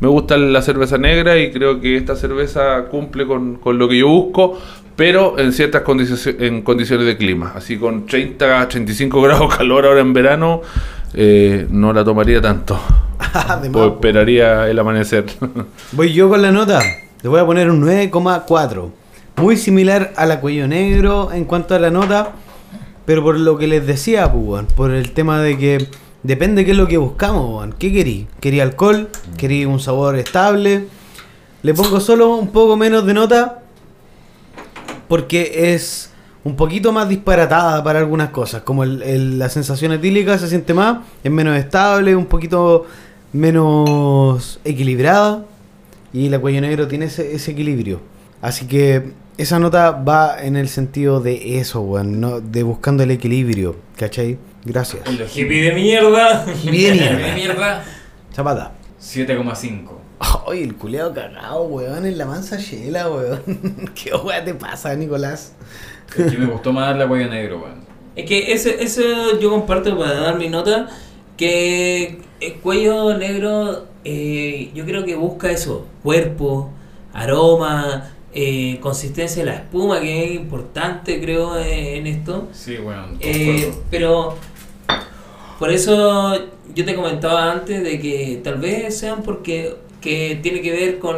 me gusta la cerveza negra y creo que esta cerveza cumple con, con lo que yo busco, pero en ciertas condiciones, en condiciones de clima. Así con 30 a 35 grados calor ahora en verano, eh, no la tomaría tanto. Pues esperaría el amanecer. Voy yo con la nota. Le voy a poner un 9,4. Muy similar a la cuello negro en cuanto a la nota. Pero por lo que les decía, weón, por el tema de que depende qué es lo que buscamos, weón. ¿Qué querí? ¿Quería alcohol? ¿Querí un sabor estable? Le pongo solo un poco menos de nota porque es un poquito más disparatada para algunas cosas, como el- el- la sensación etílica se siente más, es menos estable, un poquito menos equilibrada y la cuello negro tiene ese, ese equilibrio. Así que esa nota va en el sentido de eso, weón, no, de buscando el equilibrio, ¿cachai? Gracias. En los Hippie de mierda. Hippie de mierda. de mierda. Zapata. 7,5. Ay, el culeado cagado, weón, en la mansa chela, weón. ¿Qué weón te pasa, Nicolás? Es que me gustó más la cuello negro, weón. Es que ese, eso yo comparto para dar mi nota, que el cuello negro eh, yo creo que busca eso, cuerpo, aroma, eh, consistencia de la espuma, que es importante creo eh, en esto. Sí, weón. Eh, pero por eso yo te comentaba antes de que tal vez sean porque que tiene que ver con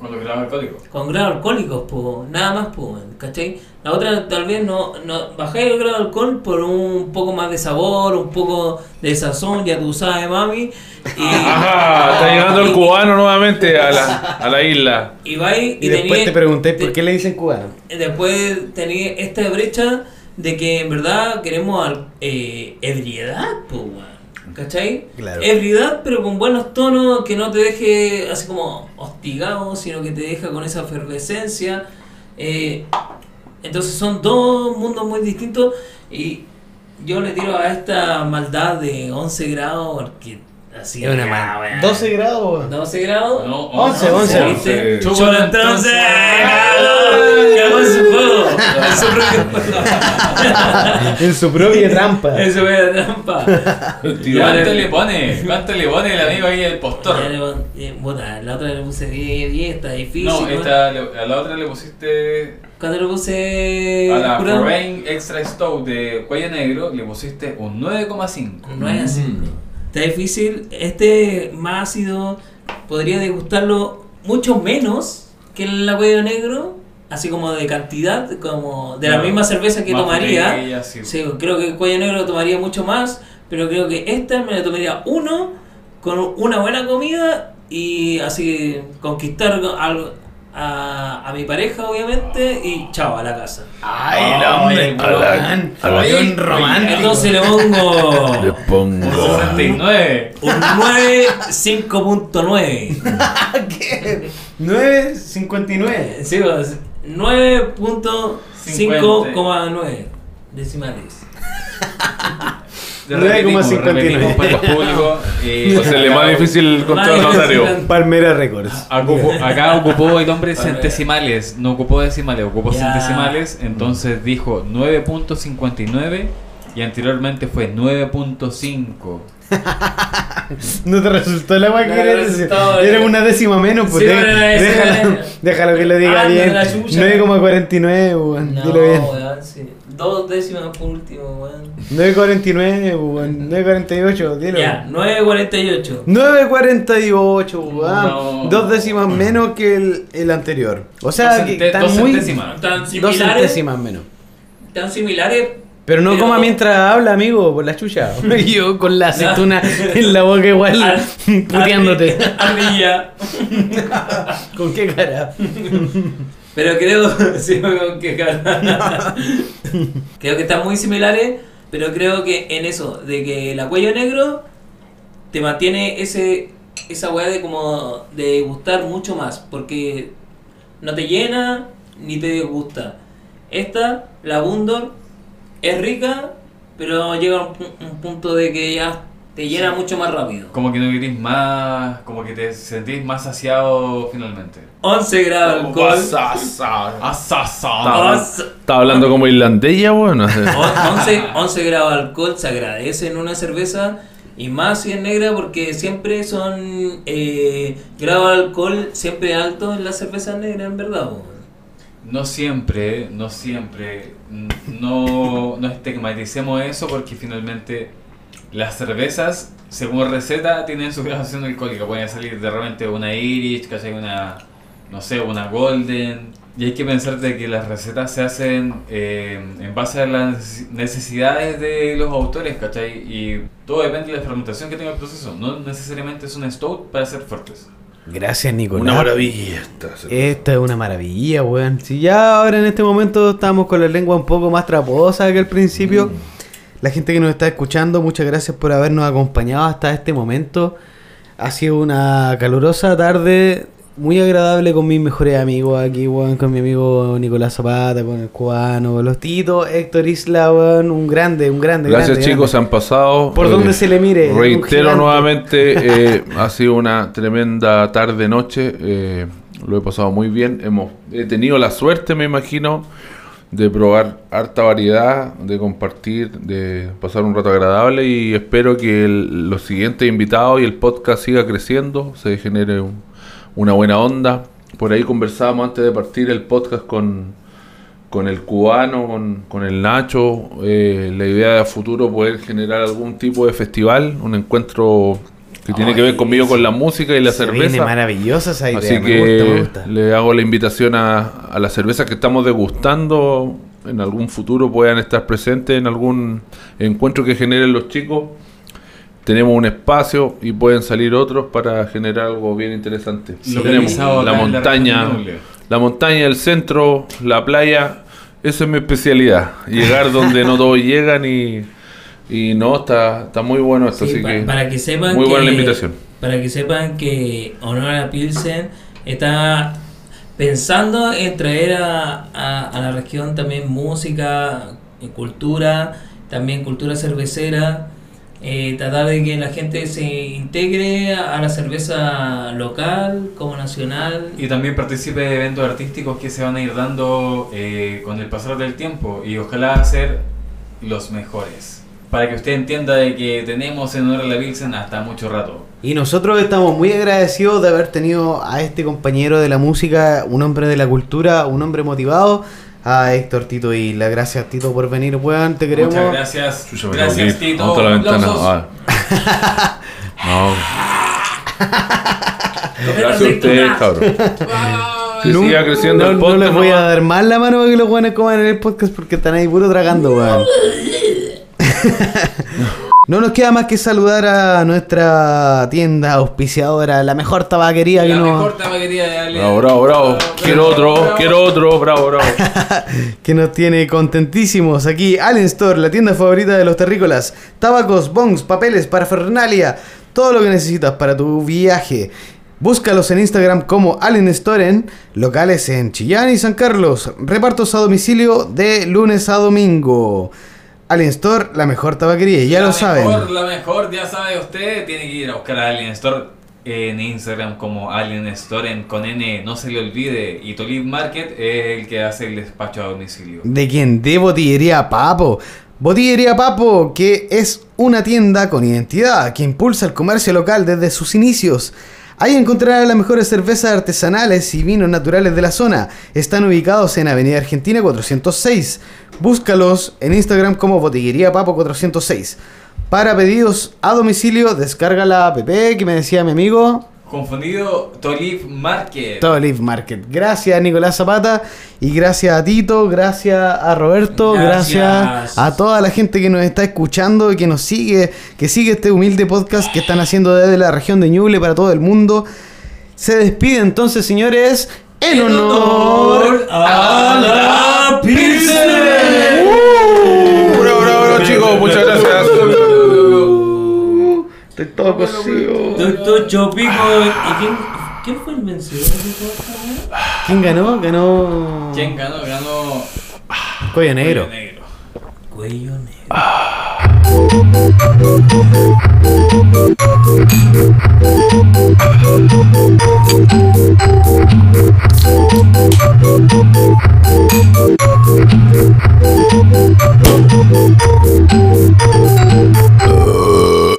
Con los grados alcohólicos. con grados alcohólicos, po, nada más, po, ¿cachai? La otra tal vez no, no bajáis el grado de alcohol por un poco más de sabor, un poco de sazón, ya tú sabes, mami. Y, Ajá, está llegando el cubano nuevamente a la, a la isla. y vais Y, después tenéis- te pregunté por qué le dicen cubano. Después tenéis esta brecha de que en verdad queremos al- eh, ebriedad, po. ¿Cachai? Claro. Ebriedad, pero con buenos tonos, que no te deje así como hostigado, sino que te deja con esa efervescencia. Eh, entonces son dos mundos muy distintos y yo le tiro a esta maldad de 11 grados porque así Es una ah, weón. 12 grados, weón. 12 grados. No, 11, 11, 11. ¿viste? Chúpalo entonces. Quedó en su juego. En su juego. En su propia trampa. Eso fue la trampa. ¿Cuánto le pone? ¿Cuánto le pone el amigo ahí el postor? Pon- eh, puta, la otra le puse 10, 10, está difícil. No, esta, le- a la otra le pusiste Cuando le puse. a la Foreign Extra Stout de cuello negro, le pusiste un 9,5. No es así. Está difícil. Este más ácido podría degustarlo mucho menos que el cuello negro. Así como de cantidad, como de la misma cerveza que tomaría. sí. Sí, creo que el cuello negro lo tomaría mucho más. Pero creo que esta me la tomaría uno con una buena comida y así conquistar algo a, a mi pareja, obviamente, y chao, a la casa. Ay, el hombre, a la- a la- Oye, un romántico. Entonces le pongo. Le pongo. 69. Un 9, 5.9. ¿Qué? 9.59. Sí, pues, 9.5,9 decimales. De repetimos, 9,59. repetimos para el público. eh, Entonces le es más difícil contra el notario. Palmera Records. Ocupó- acá ocupó el hombre centesimales, no ocupó decimales, ocupó Ya. centesimales, entonces dijo 9.59 y anteriormente fue 9.5. No te resultó la weá que No, resultó, Era eh. una décima menos, pues. Sí, déjalo, déjalo que lo diga Ah, bien. la chucha. 9,49, weón. No, Dilo bien. weón, sí. Dos décimas por último, weón. 9,49, weón. 9,48, dilo. Ya, 9.48. 9,48, weón. No. Dos décimas menos que el, el anterior. O sea, Dos que están dos muy. centésimas. Tan Dos similares. centésimas menos. Tan similares. Pero no Pero- coma mientras habla, amigo, por la chucha. Y Yo con la aceituna en la boca igual, Ar- puteándote. Ardilla. ¿Con qué cara? Pero creo, sí, cara. creo que están muy similares, pero creo que en eso, de que la cuello negro te mantiene ese esa weá de como de gustar mucho más, porque no te llena ni te disgusta. Esta, la Bundor, es rica, pero llega a un, un punto de que ya te llena mucho más rápido. Como que no querís más, como que te sentís más saciado finalmente. 11 grados de alcohol. Estaba hablando como irlandés ya, weón. no sé. On- 11, 11 grados de alcohol se agradece en una cerveza y más si es negra porque siempre son eh, grados de alcohol siempre altos en las cervezas negras en verdad. po. No siempre, no siempre, no, no estigmaticemos eso porque finalmente las cervezas, según receta, tienen su graduación alcohólica. Pueden salir de repente una Irish, ¿cachai? Una, no sé, una Golden. Y hay que pensar de que las recetas se hacen eh, en base a las neces- necesidades de los autores, ¿cachai? Y todo depende de la fermentación que tenga el proceso. No necesariamente es un stout para ser fuertes. Gracias, Nicolás. Una maravilla esta. Esta es una maravilla, weón. Si ya ahora en este momento estamos con la lengua un poco más traposa que al principio. La gente que nos está escuchando, muchas gracias por habernos acompañado hasta este momento. Ha sido una calurosa tarde, muy agradable con mis mejores amigos aquí, weón. Con mi amigo Nicolás Zapata, con el cubano, con los titos, Héctor Isla, weón. Un grande, un grande. Gracias grande, chicos, grande. han pasado. Por donde se le mire, Reitero nuevamente, eh, ha sido una tremenda tarde-noche. eh, lo he pasado muy bien. Hemos, he tenido la suerte, me imagino, de probar harta variedad, de compartir, de pasar un rato agradable y espero que los siguientes invitados y el podcast siga creciendo, se genere un- una buena onda. Por ahí conversábamos antes de partir el podcast con, con el cubano, con, con el Nacho, eh, la idea de a futuro poder generar algún tipo de festival, un encuentro que tiene que ver conmigo con la música y la Se viene cerveza. maravillosa esa idea. Así me que gusta, me gusta. le hago la invitación a, a las cervezas que estamos degustando en algún futuro puedan estar presentes en algún encuentro que generen los chicos. Tenemos un espacio y pueden salir otros para generar algo bien interesante. Tenemos Localizado la la montaña, Ñuble. la montaña, el centro, la playa. Esa es mi especialidad. Llegar donde no todos llegan y, y no, está, está muy bueno esto. Sí, así pa- que para que sepan muy que, buena la invitación. Para que sepan que Honor a Pilsen está pensando en traer a, a- a la región también música, eh, cultura, también cultura cervecera, eh, tratar de que la gente se integre a, a la cerveza local como nacional. Y también participe de eventos artísticos que se van a ir dando eh, con el pasar del tiempo y ojalá ser los mejores. Para que usted entienda de que tenemos en honor a la Pilsen hasta mucho rato. Y nosotros estamos muy agradecidos de haber tenido a este compañero de la música, un hombre de la cultura, un hombre motivado, a Héctor Tito Isla. Gracias Tito por venir, weón, te queremos. Muchas gracias. Chucha, gracias. Tito. Vamos a la ventana. Aplausos. Ah. No. Gracias a ustedes, cabrón. Que No- siga creciendo no, el no podcast. les voy a dar más la mano para que los buenos coman en el podcast porque están ahí puro tragando, weón. No nos queda más que saludar a nuestra tienda auspiciadora, la mejor tabaquería que La nos, mejor tabaquería de Ale. Bravo, bravo, bravo. Quiero otro, quiero otro, bravo, bravo. que nos tiene contentísimos. Aquí, Allen Store, la tienda favorita de los terrícolas. Tabacos, bongs, papeles, parafernalia, todo lo que necesitas para tu viaje. Búscalos en Instagram como Allen Store en locales en Chillán y San Carlos. Repartos a domicilio de lunes a domingo. Allen Store, la mejor tabaquería, ya La lo saben. Mejor, la mejor, ya sabe usted. Tiene que ir a buscar a Alien Store en Instagram como Alien Store en, con N. No se le olvide. Y Tolib Market es el que hace el despacho a domicilio. De quien de botillería Papo. Botillería Papo, que es una tienda con identidad que impulsa el comercio local desde sus inicios. Ahí encontrarás las mejores cervezas artesanales y vinos naturales de la zona. Están ubicados en Avenida Argentina 406. Búscalos en Instagram como Botillería Papo 406. Para pedidos a domicilio, descarga la app que me decía mi amigo Confundido Tolif Market. Tolif Market. Gracias Nicolás Zapata y gracias a Tito, gracias a Roberto, gracias. Gracias. a toda la gente que nos está escuchando y que nos sigue, que sigue este humilde podcast que están haciendo desde la región de Ñuble para todo el mundo. Se despide entonces, señores, en honor a la Pilsen. Bravo, bravo, bravo, chicos, muchas gracias. Estoy todo cosido. Doctor Chopico. ¿Y quién, fue el vencedor de ¿Quién ganó? Ganó. ¿Quién ganó? Ganó. Cuello negro. Cuello negro. Cuello negro. Ah.